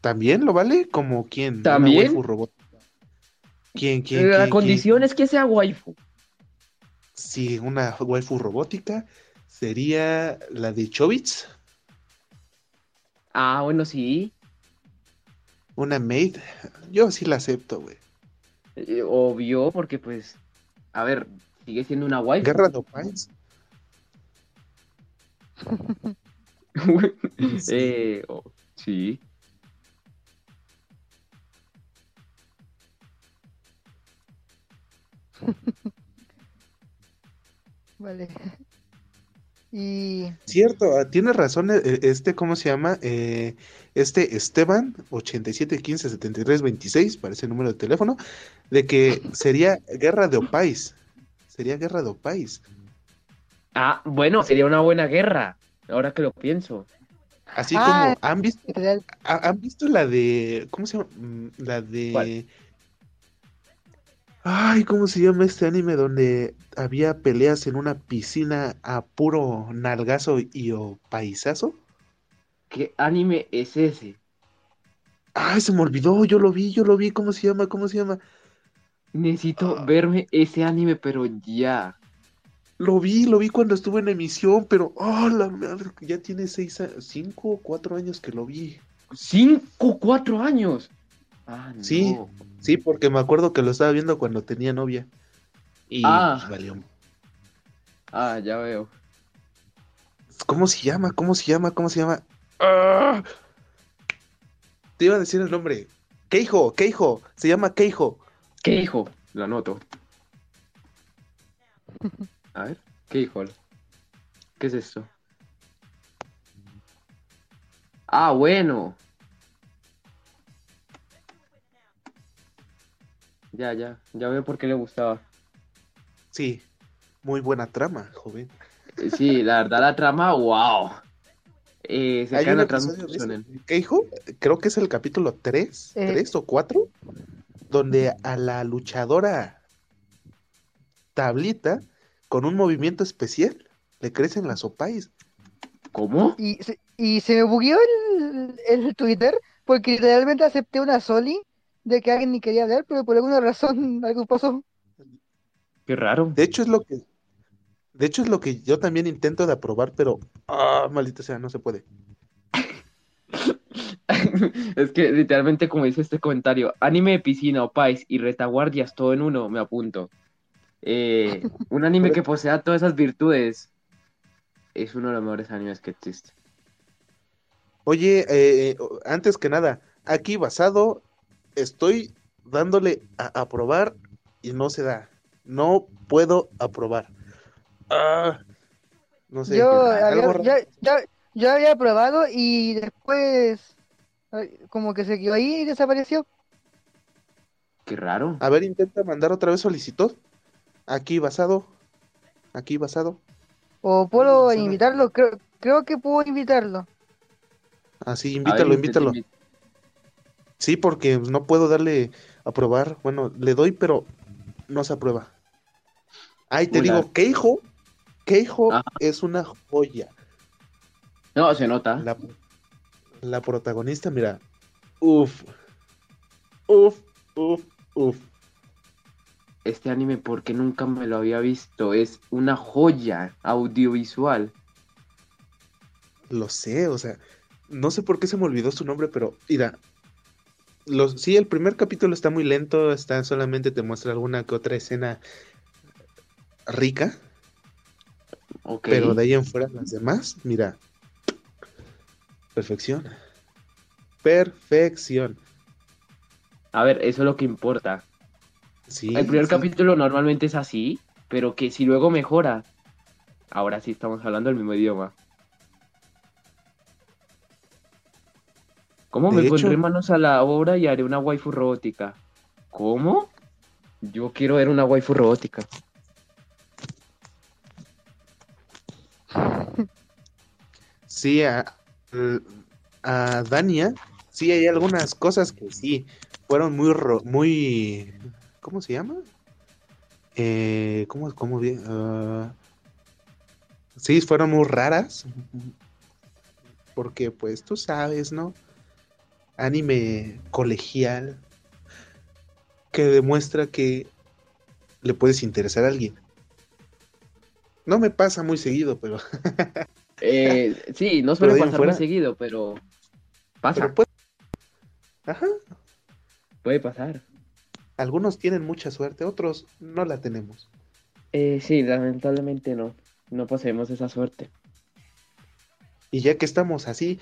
¿También lo vale? ¿Como quién? Una ¿También? waifu robótica. ¿Quién, quién, La quién, condición quién? es que sea waifu. Sí, una waifu robótica sería la de Chobits, Ah, bueno, sí. una maid. Yo sí la acepto, güey. Eh, obvio, porque pues, a ver, sigue siendo una waifu. Guerra de Opines. Sí. Eh, oh, sí. Vale. Y Cierto, ah, tienes razón, eh, eh, este, ¿cómo se llama? Eh, este Esteban, 87157326, parece el número de teléfono, de que sería Guerra de Opais. Sería Guerra de Opais. Ah, bueno, sería una buena guerra, ahora que lo pienso. Así Ah. como, ¿han visto, ¿han visto la de, ¿cómo se llama? Mm, La de... ¿Cuál? Ay, ¿cómo se llama este anime donde había peleas en una piscina a puro nalgazo y o paisazo? ¿Qué anime es ese? Ay, se me olvidó, yo lo vi, yo lo vi, ¿cómo se llama? ¿Cómo se llama? Necesito Ah. verme ese anime, pero ya. Lo vi, lo vi cuando estuve en emisión, pero, oh, la madre, ya tiene seis, cinco o cuatro años que lo vi. ¡Cinco, cuatro años! Ah, no. Sí. Sí, porque me acuerdo que lo estaba viendo cuando tenía novia. Y Ah. pues, valió. Ah, ya veo. ¿Cómo se llama? ¿Cómo se llama? ¿Cómo se llama? ¡Ah! te iba a decir el nombre. Keijo, Keijo, se llama Keijo. ¿Qué hijo? Lo anoto. A ver, ¿qué hijo? ¿Qué es esto? Ah, bueno. Ya, ya, ya veo por qué le gustaba. Sí, muy buena trama, joven. Eh, Sí, la verdad, la trama, wow. Eh, se Hay cae un la episodio de transmisión. ese, Keijo, creo que es el capítulo 3, Eh. 3 o 4, donde a la luchadora Tablita, con un movimiento especial, le crecen las opais. ¿Cómo? Y se, y se me bugueó el, el Twitter porque realmente acepté una Soli de que alguien ni quería hablar, pero por alguna razón algo pasó. Qué raro. De hecho, es lo que. De hecho, es lo que yo también intento de aprobar, pero. Ah, maldita sea, no se puede. Es que literalmente, como dice este comentario, anime de piscina, opais y retaguardias, todo en uno, me apunto. Eh, un anime que posea todas esas virtudes es uno de los mejores animes que existe. Oye, eh, eh, antes que nada, aquí basado, estoy dándole a aprobar y no se da. No puedo aprobar. Ah, no sé. Yo algo había, raro. ya, ya- yo había probado y después como que se quedó ahí y desapareció. Qué raro. A ver, intenta mandar otra vez solicitud. Aquí basado. Aquí basado. O puedo invitarlo, creo, creo que puedo invitarlo. Así, A invítalo, ver, invítalo. Sí, porque no puedo darle a aprobar. Bueno, le doy, pero no se aprueba. Ay, te Muy digo, largo. Keijo, Keijo Ajá. es una joya. No, se nota. La, la protagonista, mira, uf, uf, uf, uf. Este anime, porque nunca me lo había visto, es una joya audiovisual. Lo sé, o sea, no sé por qué se me olvidó su nombre, pero mira, los, sí, el primer capítulo está muy lento, está solamente te muestra alguna que otra escena rica, pero de ahí en fuera las demás, mira, perfección, perfección. A ver, eso es lo que importa. Sí, El primer sí. capítulo normalmente es así, pero que si luego mejora. Ahora sí estamos hablando el mismo idioma. ¿Cómo De me pondré hecho- manos a la obra y haré una waifu robótica? ¿Cómo? Yo quiero ver una waifu robótica. Sí, a, a Dania, sí hay algunas cosas que sí fueron muy, ro- muy, ¿cómo se llama? Eh, ¿cómo, cómo? Ah, sí, fueron muy raras, porque pues tú sabes, ¿no? Anime colegial que demuestra que le puedes interesar a alguien. No me pasa muy seguido, pero, Eh, sí, no suele pasar fuera- muy seguido, pero pasa, pero puede- Ajá. puede pasar. Algunos tienen mucha suerte, otros no la tenemos. Eh, sí, lamentablemente no, no poseemos esa suerte. Y ya que estamos así,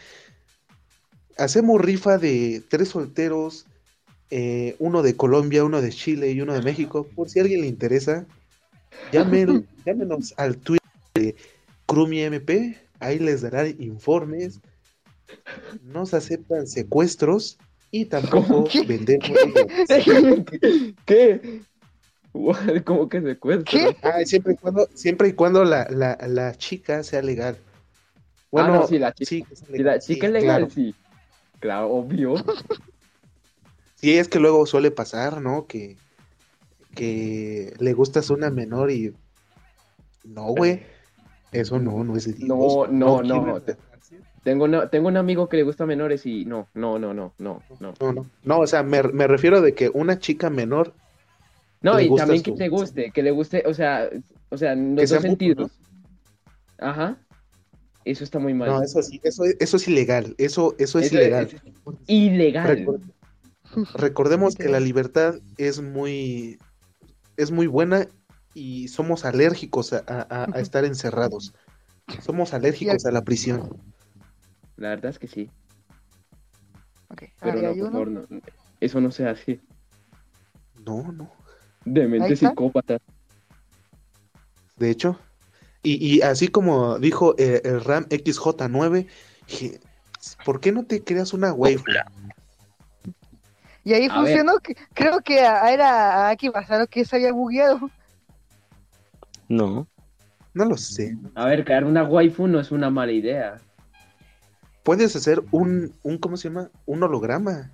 hacemos rifa de tres solteros, eh, uno de Colombia, uno de Chile y uno de México. Por si a alguien le interesa, llamen, llámenos al Twitter de Crumi MP, ahí les darán informes. Nos aceptan secuestros y tampoco ¿Qué? vendemos. ¿Qué? ¿Cómo que secuestro? Ah, siempre y cuando, siempre y cuando la, la, la chica sea legal. ah, no, sí, la chica. sí, Si la chica sí, es legal, claro. sí. Claro, obvio. Sí, es que luego suele pasar, ¿no? Que, que le gustas una menor y no, güey. Eso no, no es. No, no, no. dejarse. Tengo, una- tengo un amigo que le gusta menores y no, no, no, no, no, no. No, no. No, o sea, me, me refiero de que una chica menor, No, y también que te guste, que le guste, o sea, o sea, en Que los sea dos sentidos. Ajá. Eso está muy mal. no, eso sí, eso, eso es ilegal. Eso, eso es Eso ilegal. es ilegal. Recor- recordemos que la libertad es muy, es muy buena y somos alérgicos a, a- estar encerrados. Somos alérgicos a la prisión. La verdad es que sí. Ok, Pero ahí no, por favor, no. Eso no se hace. No, no. Demente psicópata. De hecho. Y, y así como dijo eh, el RAM XJ9, dije, ¿por qué no te creas una waifu? Y ahí A funcionó. que- Creo que a- era a Aki Basaro que se había bugueado. No. No lo sé. A ver, crear una waifu no es una mala idea. Puedes hacer un, un ¿cómo se llama? Un holograma.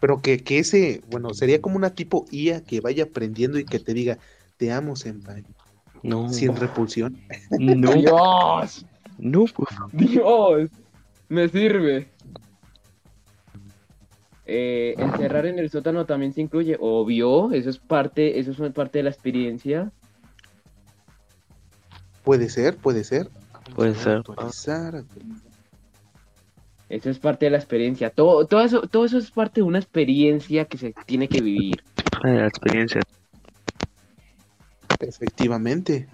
Pero que, que ese, bueno, sería como una tipo IA que vaya aprendiendo y que te diga, te amo, senpai, No. sin repulsión. No. Dios, No, por favor. Dios, me sirve. Eh, encerrar en el sótano también se incluye, obvio, eso es parte, eso es parte de la experiencia. Puede ser, puede ser. Puede ser. Actualizar, actualizar. Eso es parte de la experiencia. Todo, todo eso, todo eso es parte de una experiencia que se tiene que vivir. Ah, La experiencia. Efectivamente.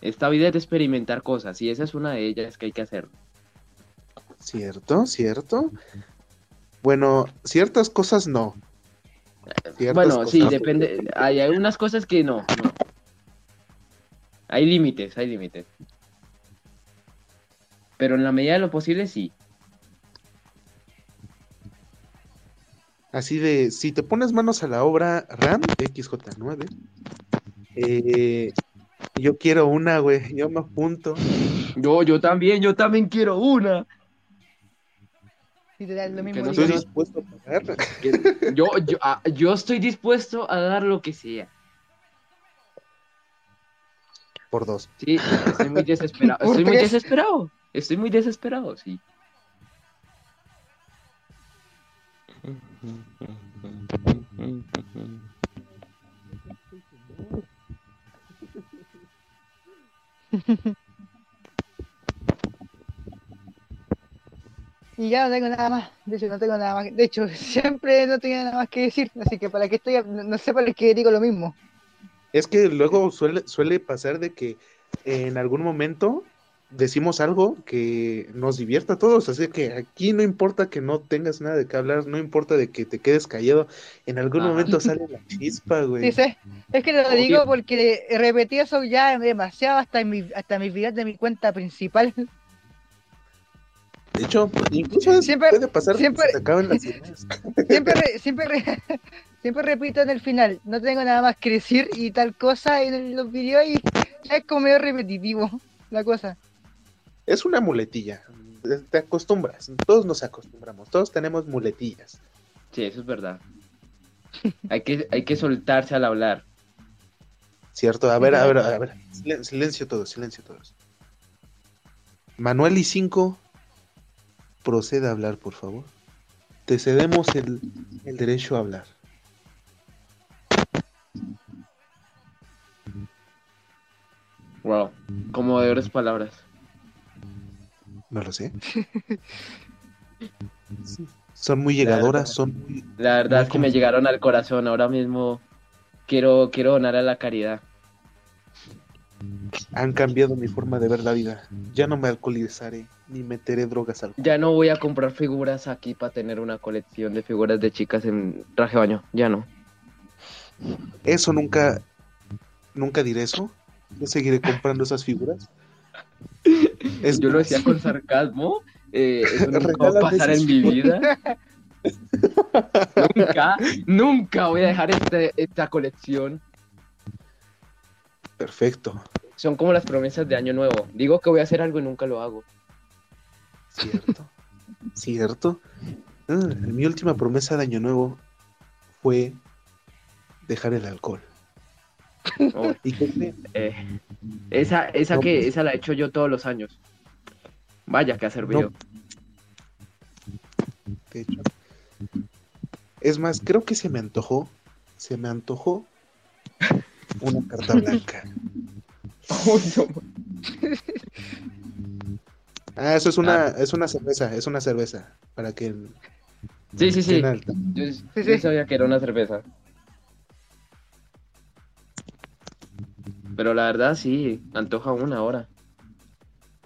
Esta vida es de experimentar cosas y esa es una de ellas que hay que hacer. Cierto, cierto. Bueno, ciertas cosas no. Ciertas Bueno, sí, depende. Hay algunas cosas que no, no. Hay límites, hay límites. Pero en la medida de lo posible, sí. Así de, si te pones manos a la obra RAM XJ9, eh, yo quiero una, güey, yo me apunto. Yo, yo también, yo también quiero una. Literal, lo Que no. Estoy dispuesto a pagar. Yo, yo, ah, yo estoy dispuesto a dar lo que sea. por dos. Sí, estoy muy desesperado. Estoy muy desesperado. Estoy muy desesperado, sí. Y ya no tengo nada más. De hecho, no tengo nada más. De hecho, siempre no tenía nada más que decir. Así que para que estoy, no no sé para qué digo lo mismo. Es que luego suele, suele pasar de que en algún momento decimos algo que nos divierta a todos, así que aquí no importa que no tengas nada de qué hablar, no importa de que te quedes callado, en algún momento sale la chispa, güey. Sí, sé. Es que lo Obvio. digo porque repetí eso ya demasiado hasta en mi, hasta mis videos de mi cuenta principal. De hecho, incluso Siempre- puede pasar siempre- que se acaben las ideas. Siempre, re- siempre, re- siempre repito en el final, no tengo nada más que decir y tal cosa en los videos y ya es como medio repetitivo la cosa. Es una muletilla, te acostumbras, todos nos acostumbramos, todos tenemos muletillas. Sí, eso es verdad. Hay que, hay que soltarse al hablar. ¿Cierto? A ver, a ver, a ver. Silen- Silencio todos, silencio todos. Manuel y 5, proceda a hablar, por favor. Te cedemos el, el derecho a hablar. Wow. Como de horas palabras. No lo sé. Son muy llegadoras, son muy... La verdad Muy es que me llegaron al corazón. Ahora mismo quiero, quiero donar a la caridad. Han cambiado mi forma de ver la vida. Ya no me alcoholizaré, ni meteré drogas al... Ya no voy a comprar figuras aquí para tener una colección de figuras de chicas en traje baño. Ya no. Eso nunca... Nunca diré eso. Yo seguiré comprando esas figuras. Es Yo lo decía con sarcasmo. eh, eso nunca va a Regálame pasar en mi vida. nunca, nunca voy a dejar este- esta colección. Perfecto. Son como las promesas de Año Nuevo. Digo que voy a hacer algo y nunca lo hago. Cierto. Cierto. Ah, mi última promesa de año nuevo fue dejar el alcohol. Oh, ¿Y qué creen? eh, esa, esa No, que pues. esa la he hecho yo todos los años. Vaya que ha servido. De hecho. Es más, creo que se me antojó. Se me antojó una carta blanca. Ah, eso es una, es una cerveza, es una cerveza. Para que Sí. Yo, Sí, yo sabía que era una cerveza. Pero la verdad sí, antoja una ahora.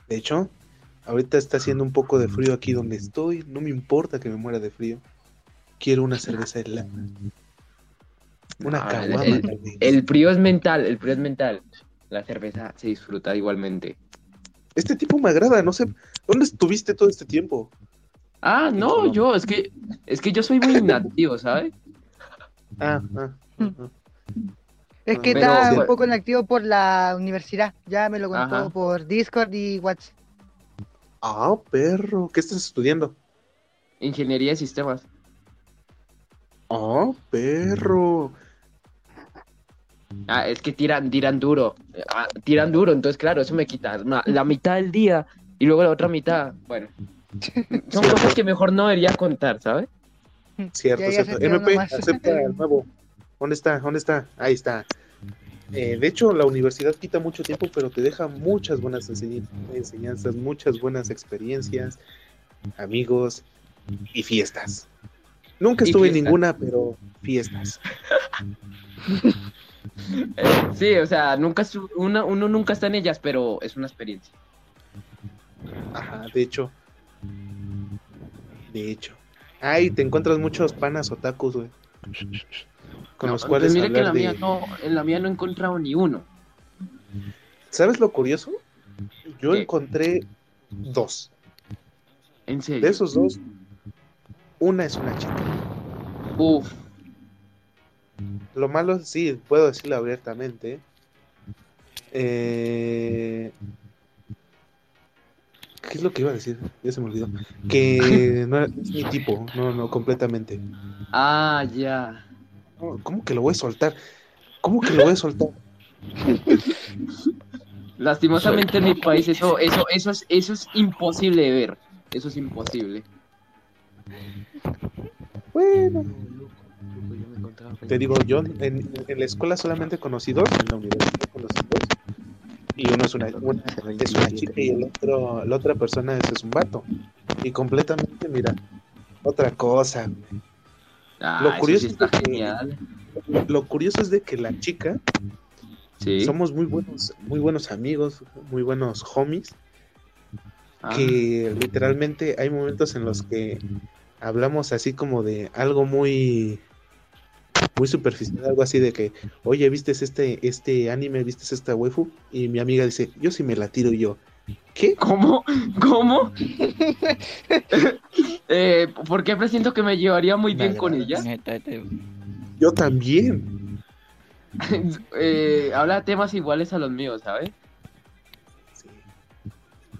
De hecho, Ahorita está haciendo un poco de frío aquí donde estoy. No me importa que me muera de frío. Quiero una cerveza helada. Una Ah, caguama, el- frío es mental, el frío es mental. La cerveza se disfruta igualmente. Este tipo me agrada, no sé. ¿Dónde estuviste todo este tiempo? Ah, no, yo, es que, es que yo soy muy inactivo, ¿sabes? Ah, ah, ah, ah. Es que Pero- está un poco inactivo por la universidad. Ya me lo contó Ajá. por Discord y WhatsApp. Ah, perro. ¿Qué estás estudiando? Ingeniería de sistemas. Ah, perro. Ah, es que tiran, tiran duro. Ah, tiran duro, entonces claro, eso me quita la mitad del día y luego la otra mitad. Bueno, son cosas que mejor no debería contar, ¿sabes? Cierto, cierto. MP, acepta el nuevo. ¿Dónde está? ¿Dónde está? Ahí está. Eh, de hecho, la universidad quita mucho tiempo, pero te deja muchas buenas enseñanzas, muchas buenas experiencias, amigos y fiestas. Nunca estuve en ninguna, pero fiestas. Eh, sí, o sea, nunca uno nunca está en ellas, pero es una experiencia. Ajá, de hecho. De hecho. Ay, te encuentras muchos panas otakus, güey. Con No, los cuales pues mire que en la mía de... no, en la mía no he encontrado ni uno. ¿Sabes lo curioso? Yo ¿Qué? encontré dos. En serio. De esos dos, una es una chica. Uf, Lo malo, sí, puedo decirlo abiertamente. Eh, ¿Qué es lo que iba a decir? Ya se me olvidó. Que no es mi tipo, no, no, completamente. ah, ya. ¿Cómo que lo voy a soltar? ¿Cómo que lo voy a soltar? Lastimosamente en mi país eso, eso, eso es, eso es imposible de ver. Eso es imposible. Bueno, te digo, yo en, en la escuela solamente conocí dos, en la universidad conocí dos. Y uno es una, una es una chica y el otro, la otra persona es, es un vato. Y completamente, mira, otra cosa. güey. Ah, Lo eso curioso sí es de que-. Lo curioso es de que la chica Sí. somos muy buenos, muy buenos amigos, muy buenos homies, Ah, que literalmente hay momentos en los que hablamos así como de algo muy muy superficial, algo así de que, oye, ¿viste este este anime, viste esta waifu? Y mi amiga dice, yo sí me la tiro y yo, ¿qué? ¿Cómo? ¿Cómo? eh, ¿Por qué presiento que me llevaría muy bien con ella? Yo también. Eh, habla de temas iguales a los míos, ¿sabes? Sí.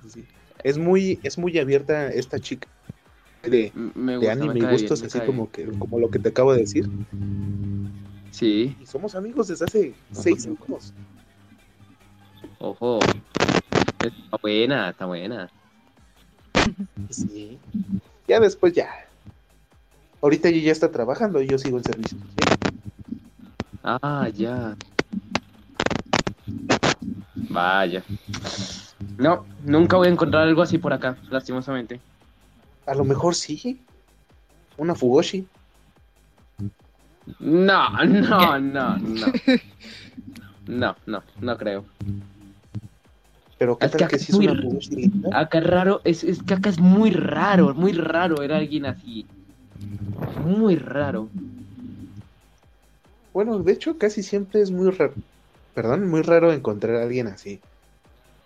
Sí. Es muy es muy abierta esta chica de, Me de gusta, anime me y bien, gustos, así como que como lo que te acabo de decir. Sí, Y somos amigos desde hace seis años. ojo. Está buena, está buena. Sí. Ya después ya. Ahorita ella ya está trabajando y yo sigo en servicio. Ah, ya. Vaya. No, nunca voy a encontrar algo así por acá, lastimosamente. A lo mejor sí. Una Fugoshi. No, no, no, no. No, no, no creo. Pero qué Es tal que acá sí es muy una r- Fugoshi linda? Acá es raro, es, es que acá es muy raro, muy raro ver a alguien así. Muy raro. Bueno, de hecho casi siempre es muy raro. Perdón, muy raro encontrar a alguien así.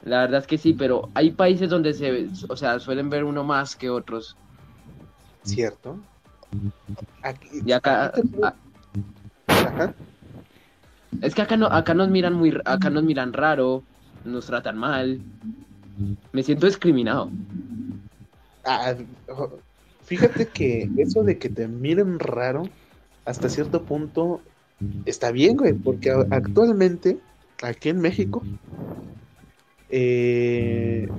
La verdad es que sí, pero hay países donde se, o sea, suelen ver uno más que otros. ¿Cierto? Aquí, Y acá, aquí te puedo- a- Ajá. es que acá no, acá nos miran muy, acá nos miran raro, nos tratan mal. Me siento discriminado. Ah, fíjate que eso de que te miren raro, hasta cierto punto está bien, güey, porque actualmente, aquí en México, eh,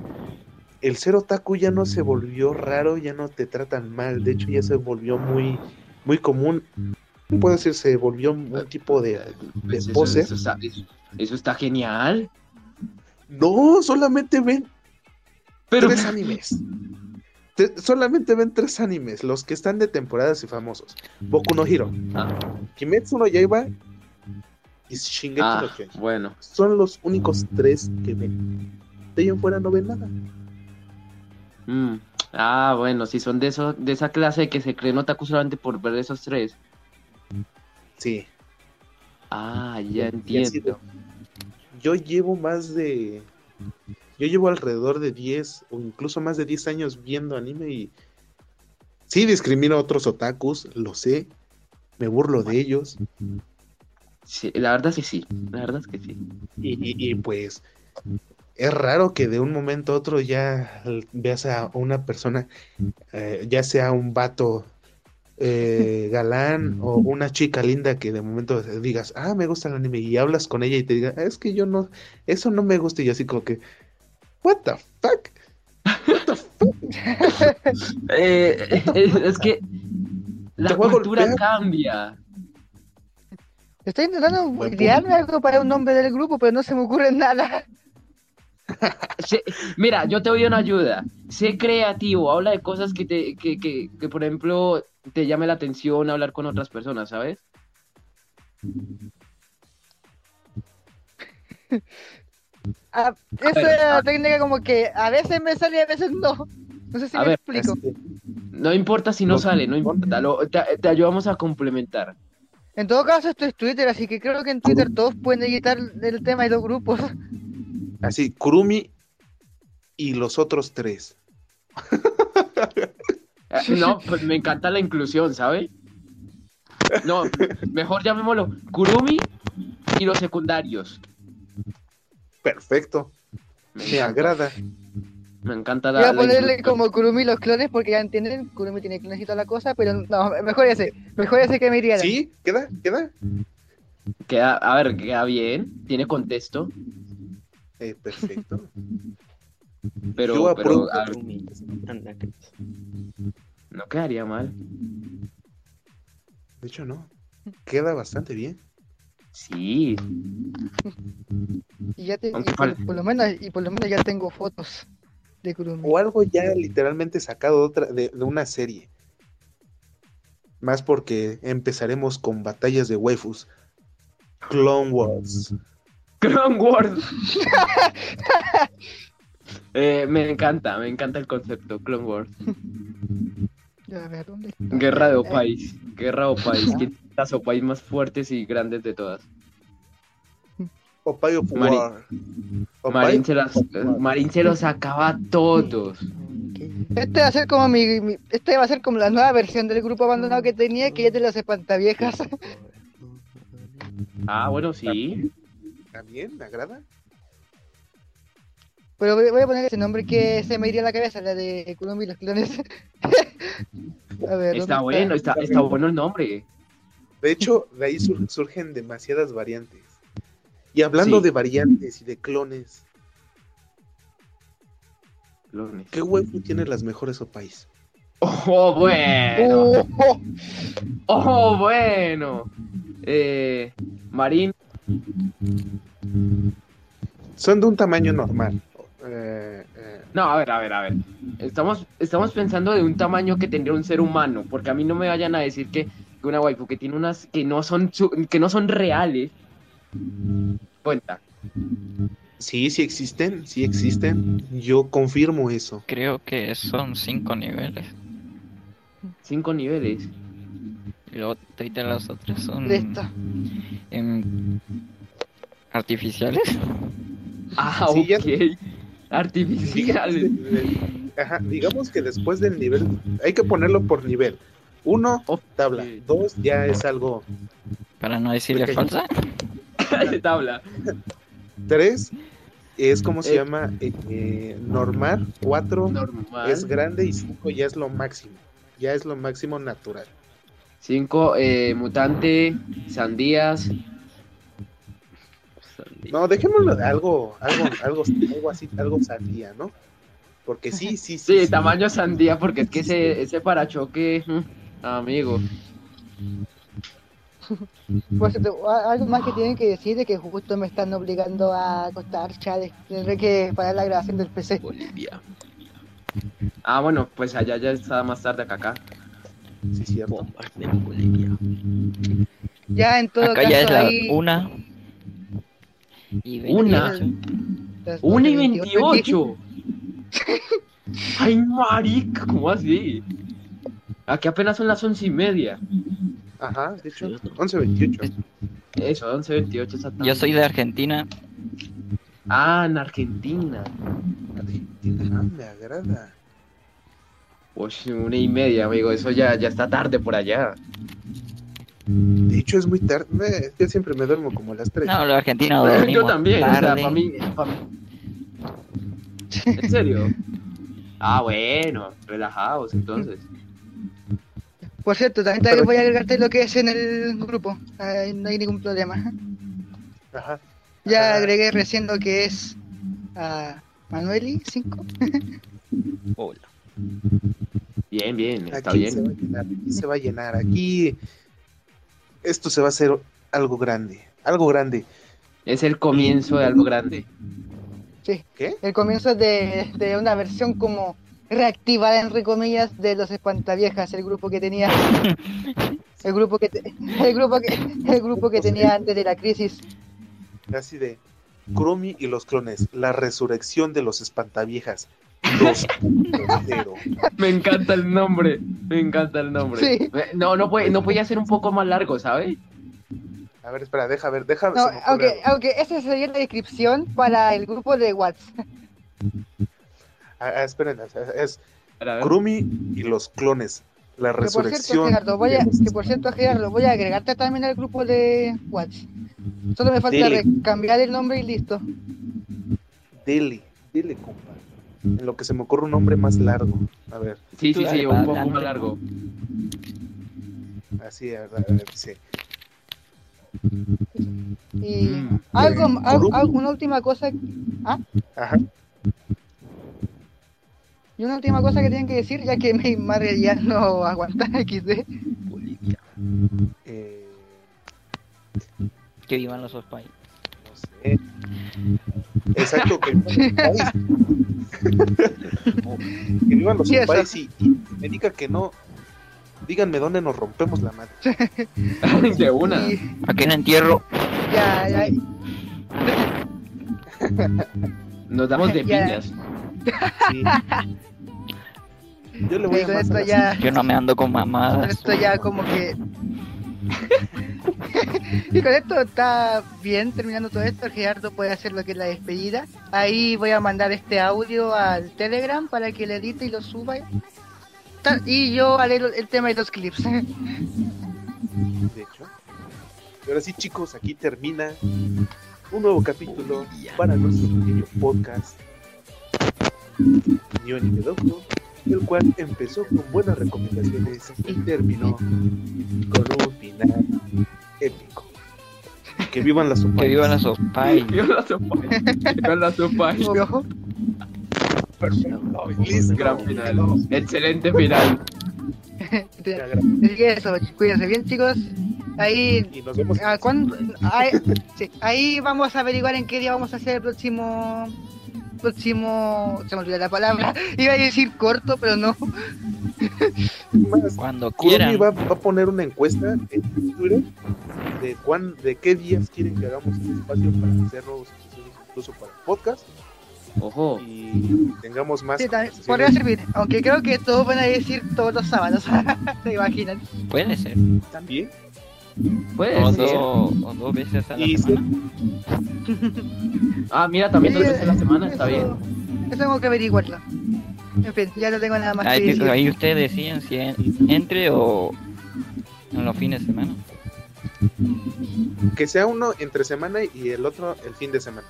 el ser otaku ya no se volvió raro, ya no te tratan mal, de hecho ya se volvió muy, muy común. Puedo decir, se volvió un tipo de... Pues eso, pose. eso está, eso- eso está genial. No, solamente ven Pero tres animes. Te- solamente ven tres animes, los que están de temporadas y famosos. Boku no Hero, Ah, Kimetsu no Yaiba y Shingeki ah, no Kyojin. bueno. Son los únicos tres que ven. De ahí en fuera no ven nada. Mm. Ah, bueno, si son de eso, de esa clase que se creen otaku solamente por ver esos tres. Sí. Ah, ya entiendo. Yo llevo más de. Yo llevo alrededor de 10 o incluso más de 10 años viendo anime y. Sí, discrimino a otros otakus, lo sé. Me burlo de ellos. Sí, la verdad es que sí, la verdad es que sí. Y, y- y, pues. Es raro que de un momento a otro ya veas a una persona, eh, ya sea un vato eh, galán o una chica linda que de momento digas, ah, me gusta el anime y hablas con ella y te diga, "Ah, es que yo no, eso no me gusta y yo así como que, what the fuck? Eh, es que la cultura golpear. cambia. Estoy intentando idearme algo para un nombre del grupo, pero no se me ocurre nada. Mira, yo te doy una ayuda. Sé creativo, habla de cosas que te, que, que, que, por ejemplo, te llame la atención hablar con otras personas, ¿sabes? Ah, esa ver, técnica como que a veces me sale y a veces no. No sé si me ver, explico. Este, No importa si no No, sale, no importa, lo- te, te ayudamos a complementar. En todo caso, esto es Twitter, así que creo que en Twitter todos pueden editar el tema y los grupos. así, Kurumi y los otros tres. No, pues me encanta la inclusión, ¿sabes? No, mejor llamémoslo Kurumi y los secundarios. Perfecto, Me agrada. me encanta Voy la, a la ponerle inclusión. como Kurumi los clones porque ya entienden, Kurumi tiene clones y toda la cosa, pero no, mejor ese, mejor ese que me iría. ¿Sí? ¿Queda? ¿Queda? Queda, a ver, queda bien, tiene contexto, Eh, perfecto. pero, Yo apruebo. pero a ver, Rumi. Anda, Cris. No quedaría mal. De hecho, no. Queda bastante bien. Sí, Y ya te, y por, lo menos, y por lo menos ya tengo fotos de Kurumi. O algo ya literalmente sacado de, otra, de, de una serie. Más porque empezaremos con batallas de waifus. Clone Wars. Clone Wars. Eh, me encanta, me encanta el concepto, Clone Wars. A ver, ¿dónde está? Guerra de Eh, Opais, Guerra de Opais, que es las Opais más fuertes y grandes de todas. Opay of Mari- Marín se, las-. Marín se los acaba a todos. Este va a ser como mi, mi- este va a ser como la nueva versión del grupo abandonado que tenía, que ya te las espantaviejas. Ah, bueno, sí. ¿También? ¿Me agrada? Pero voy, a poner ese nombre que se me iría a la cabeza, la de Kurumi y los clones. a ver, Está ¿dónde bueno, está, está bueno el nombre. De hecho, de ahí sur- surgen demasiadas variantes. Y hablando Sí. de variantes y de clones, Clones. ¿qué waifu tiene las mejores opais? Oh, bueno. Oh, oh. Oh, bueno. Eh, Marín, Son de un tamaño normal. Eh, eh, no, a ver, a ver, a ver. Estamos, estamos pensando de un tamaño que tendría un ser humano, porque a mí no me vayan a decir que, que una waifu que tiene unas que no son que no son reales. Cuenta. sí, sí existen, sí existen. Yo confirmo eso. Creo que son cinco niveles. Cinco niveles. Y luego de las otras son em, artificiales. Ah, Sí, ok. Artificiales. ajá, digamos que después del nivel, hay que ponerlo por nivel. Uno, tabla. Dos, ya es algo. Para no decirle Pequeño. falsa. Tabla. Tres, es como se Eh. llama eh, eh, normal. Cuatro, Normal. es grande. Y cinco ya es lo máximo. Ya es lo máximo natural. Cinco, eh, mutante, sandías. No, dejémoslo de algo, algo, algo, algo así, algo sandía, ¿no? Porque sí, sí, sí. Sí, sí. tamaño sandía, porque es que ese, ese parachoque, amigo. A- algo más que tienen que decir de que justo me están obligando a acostar, chale. Tendré que parar la grabación del PC. Bolivia. Ah, bueno, pues allá ya está más tarde que acá. Sí, cierto. Bombas de Bolivia. Ya en todo Acá caso ya es la ahí... una. Y Una. ¡Una y 12:28. veintiocho! Ay, marica, ¿cómo así? Aquí apenas son las once y media. Ajá, de hecho, 11.28. Eso, 11.28 exactamente. Yo soy de Argentina. Ah, en Argentina. Argentina, me agrada. Uy, una y media, amigo. Eso ya, ya está tarde por allá. De hecho, es muy tarde. Yo siempre me duermo como a las 3. No, los argentinos Yo dormimos también, o sea, tarde. para mí, pa' mí- ¿En serio? Ah, bueno, relajados entonces. Por cierto, también te voy a agregarte lo que es en el grupo. Ay, no hay ningún problema. Ajá. Ya Ah. agregué recién lo que es a Manueli 5. Hola. Bien, bien, está Aquí se va a bien. llenar, aquí se va a llenar. Aquí esto se va a hacer algo grande. Algo grande. Es el comienzo de algo grande. Sí, ¿Qué? el comienzo de, de una versión como reactivada entre comillas de los espantaviejas, el grupo que tenía el grupo que te- el grupo que el grupo que tenía antes de la crisis. Así de Chromie y los clones. La resurrección de los espantaviejas. 2.0. Me encanta el nombre, me encanta el nombre. Sí. No, no puede, no podía ser un poco más largo, ¿sabes? A ver, espera, deja ver, deja No, aunque esa sería la descripción para el grupo de WhatsApp. Ah, ah, esperen, es- es. Chromie y los clones. La Que por cierto, resurrección. Gerardo, voy a, que por cierto, Gerardo, voy a agregarte también al grupo de WhatsApp. Solo me falta cambiar el nombre y listo. Dele, dele, compa. En lo que se me ocurre un nombre más largo. A ver, Sí, sí, sí, un poco más largo. así, a ver, a ver, dice. Y Mm. algo, al- grupo. al- una última cosa, Ajá. y una última cosa que tienen que decir, ya que mi madre ya no aguanta XD. Bolivia. Eh, Que vivan los no sé. Exacto, que vivan los países. y, y me diga que no. Díganme dónde nos rompemos la madre. De una. Y Aquí en entierro. ya, ya, Nos damos de piñas. Sí. Yo le voy a esto ya, Yo no me ando con con mamadas. esto ya como que... y con esto está bien, terminando todo esto, Gerardo puede hacer lo que es la despedida. Ahí voy a mandar este audio al Telegram para que le edite y lo suba. Y yo haré el tema de los clips. de hecho. Y ahora sí, chicos, aquí termina un nuevo capítulo para nuestro pequeño podcast. Ni ni Medoco, el cual empezó con buenas recomendaciones y terminó con un final épico. Que vivan las Que vivan los Ospay. Yo la sopa. Yo la sopa. Ojo. Gran final. Excelente final. Así que eso, cuídense bien chicos. Ahí, Y nos vemos. ¿a cuándo? Ahí, sí, ahí vamos a averiguar en qué día vamos a hacer el próximo... Próximo... Se me olvidó la palabra. Iba a decir corto, pero no. Cuando quieran. va, va a poner una encuesta en Twitter de cuán, de qué días quieren que hagamos el espacio para hacer nuevos episodios, incluso para el podcast Ojo. y tengamos más. Sí, también, podría servir. Aunque creo que todos van a decir todos los sábados. ¿Se imaginan? Puede ser. también. Puede O, ser. dos- o dos veces a la Y semana. Ah, mira, también dos Sí, veces a la semana, está bien. Eso tengo que averiguarlo. En fin, ya no tengo nada más que Ahí, decir. ahí ustedes deciden si en- entre o en los fines de semana. Que sea uno entre semana y el otro el fin de semana.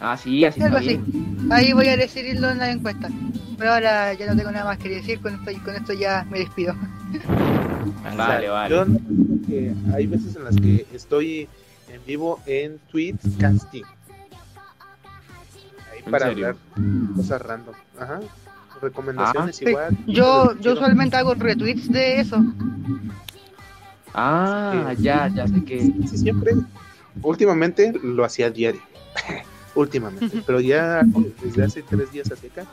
Ah, sí, así Algo está así. Ahí voy a decidirlo en la encuesta. Pero ahora ya no tengo nada más que decir. Con esto, con esto ya me despido. Vale, vale. Yo no- que hay veces en las que estoy en vivo en Tweets Casting. Ahí ¿En para serio? hablar cosas random. Ajá. Recomendaciones Sí, igual. Yo, yo usualmente hago retweets de eso. Ah, ya, ya sé que. Sí, siempre. Últimamente lo hacía diario. Últimamente. Pero ya desde hace tres días hacia acá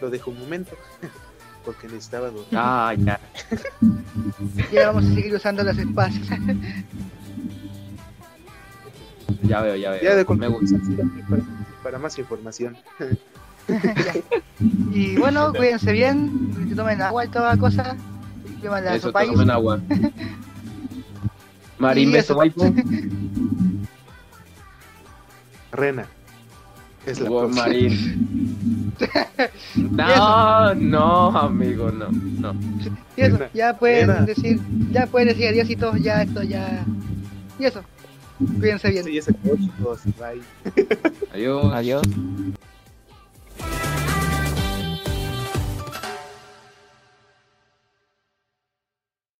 lo dejo un momento. Porque necesitaba dormir. Ah, ya. Ya vamos a seguir usando los espacios. Ya veo, ya veo. Ya de Me gusta. para, para más información. Ya. Y bueno, cuídense bien, que tomen agua y toda cosa. Eso, tomen agua. Marín, Y beso, eso. waifu. Rena. Es la Wow. Marín. No, no, amigo, no, no. Y eso, ya pueden decir, ya pueden decir adiós y todo, ya esto, ya. Y eso. Cuídense bien. Sí, ese chicos. Bye. Adiós. Adiós.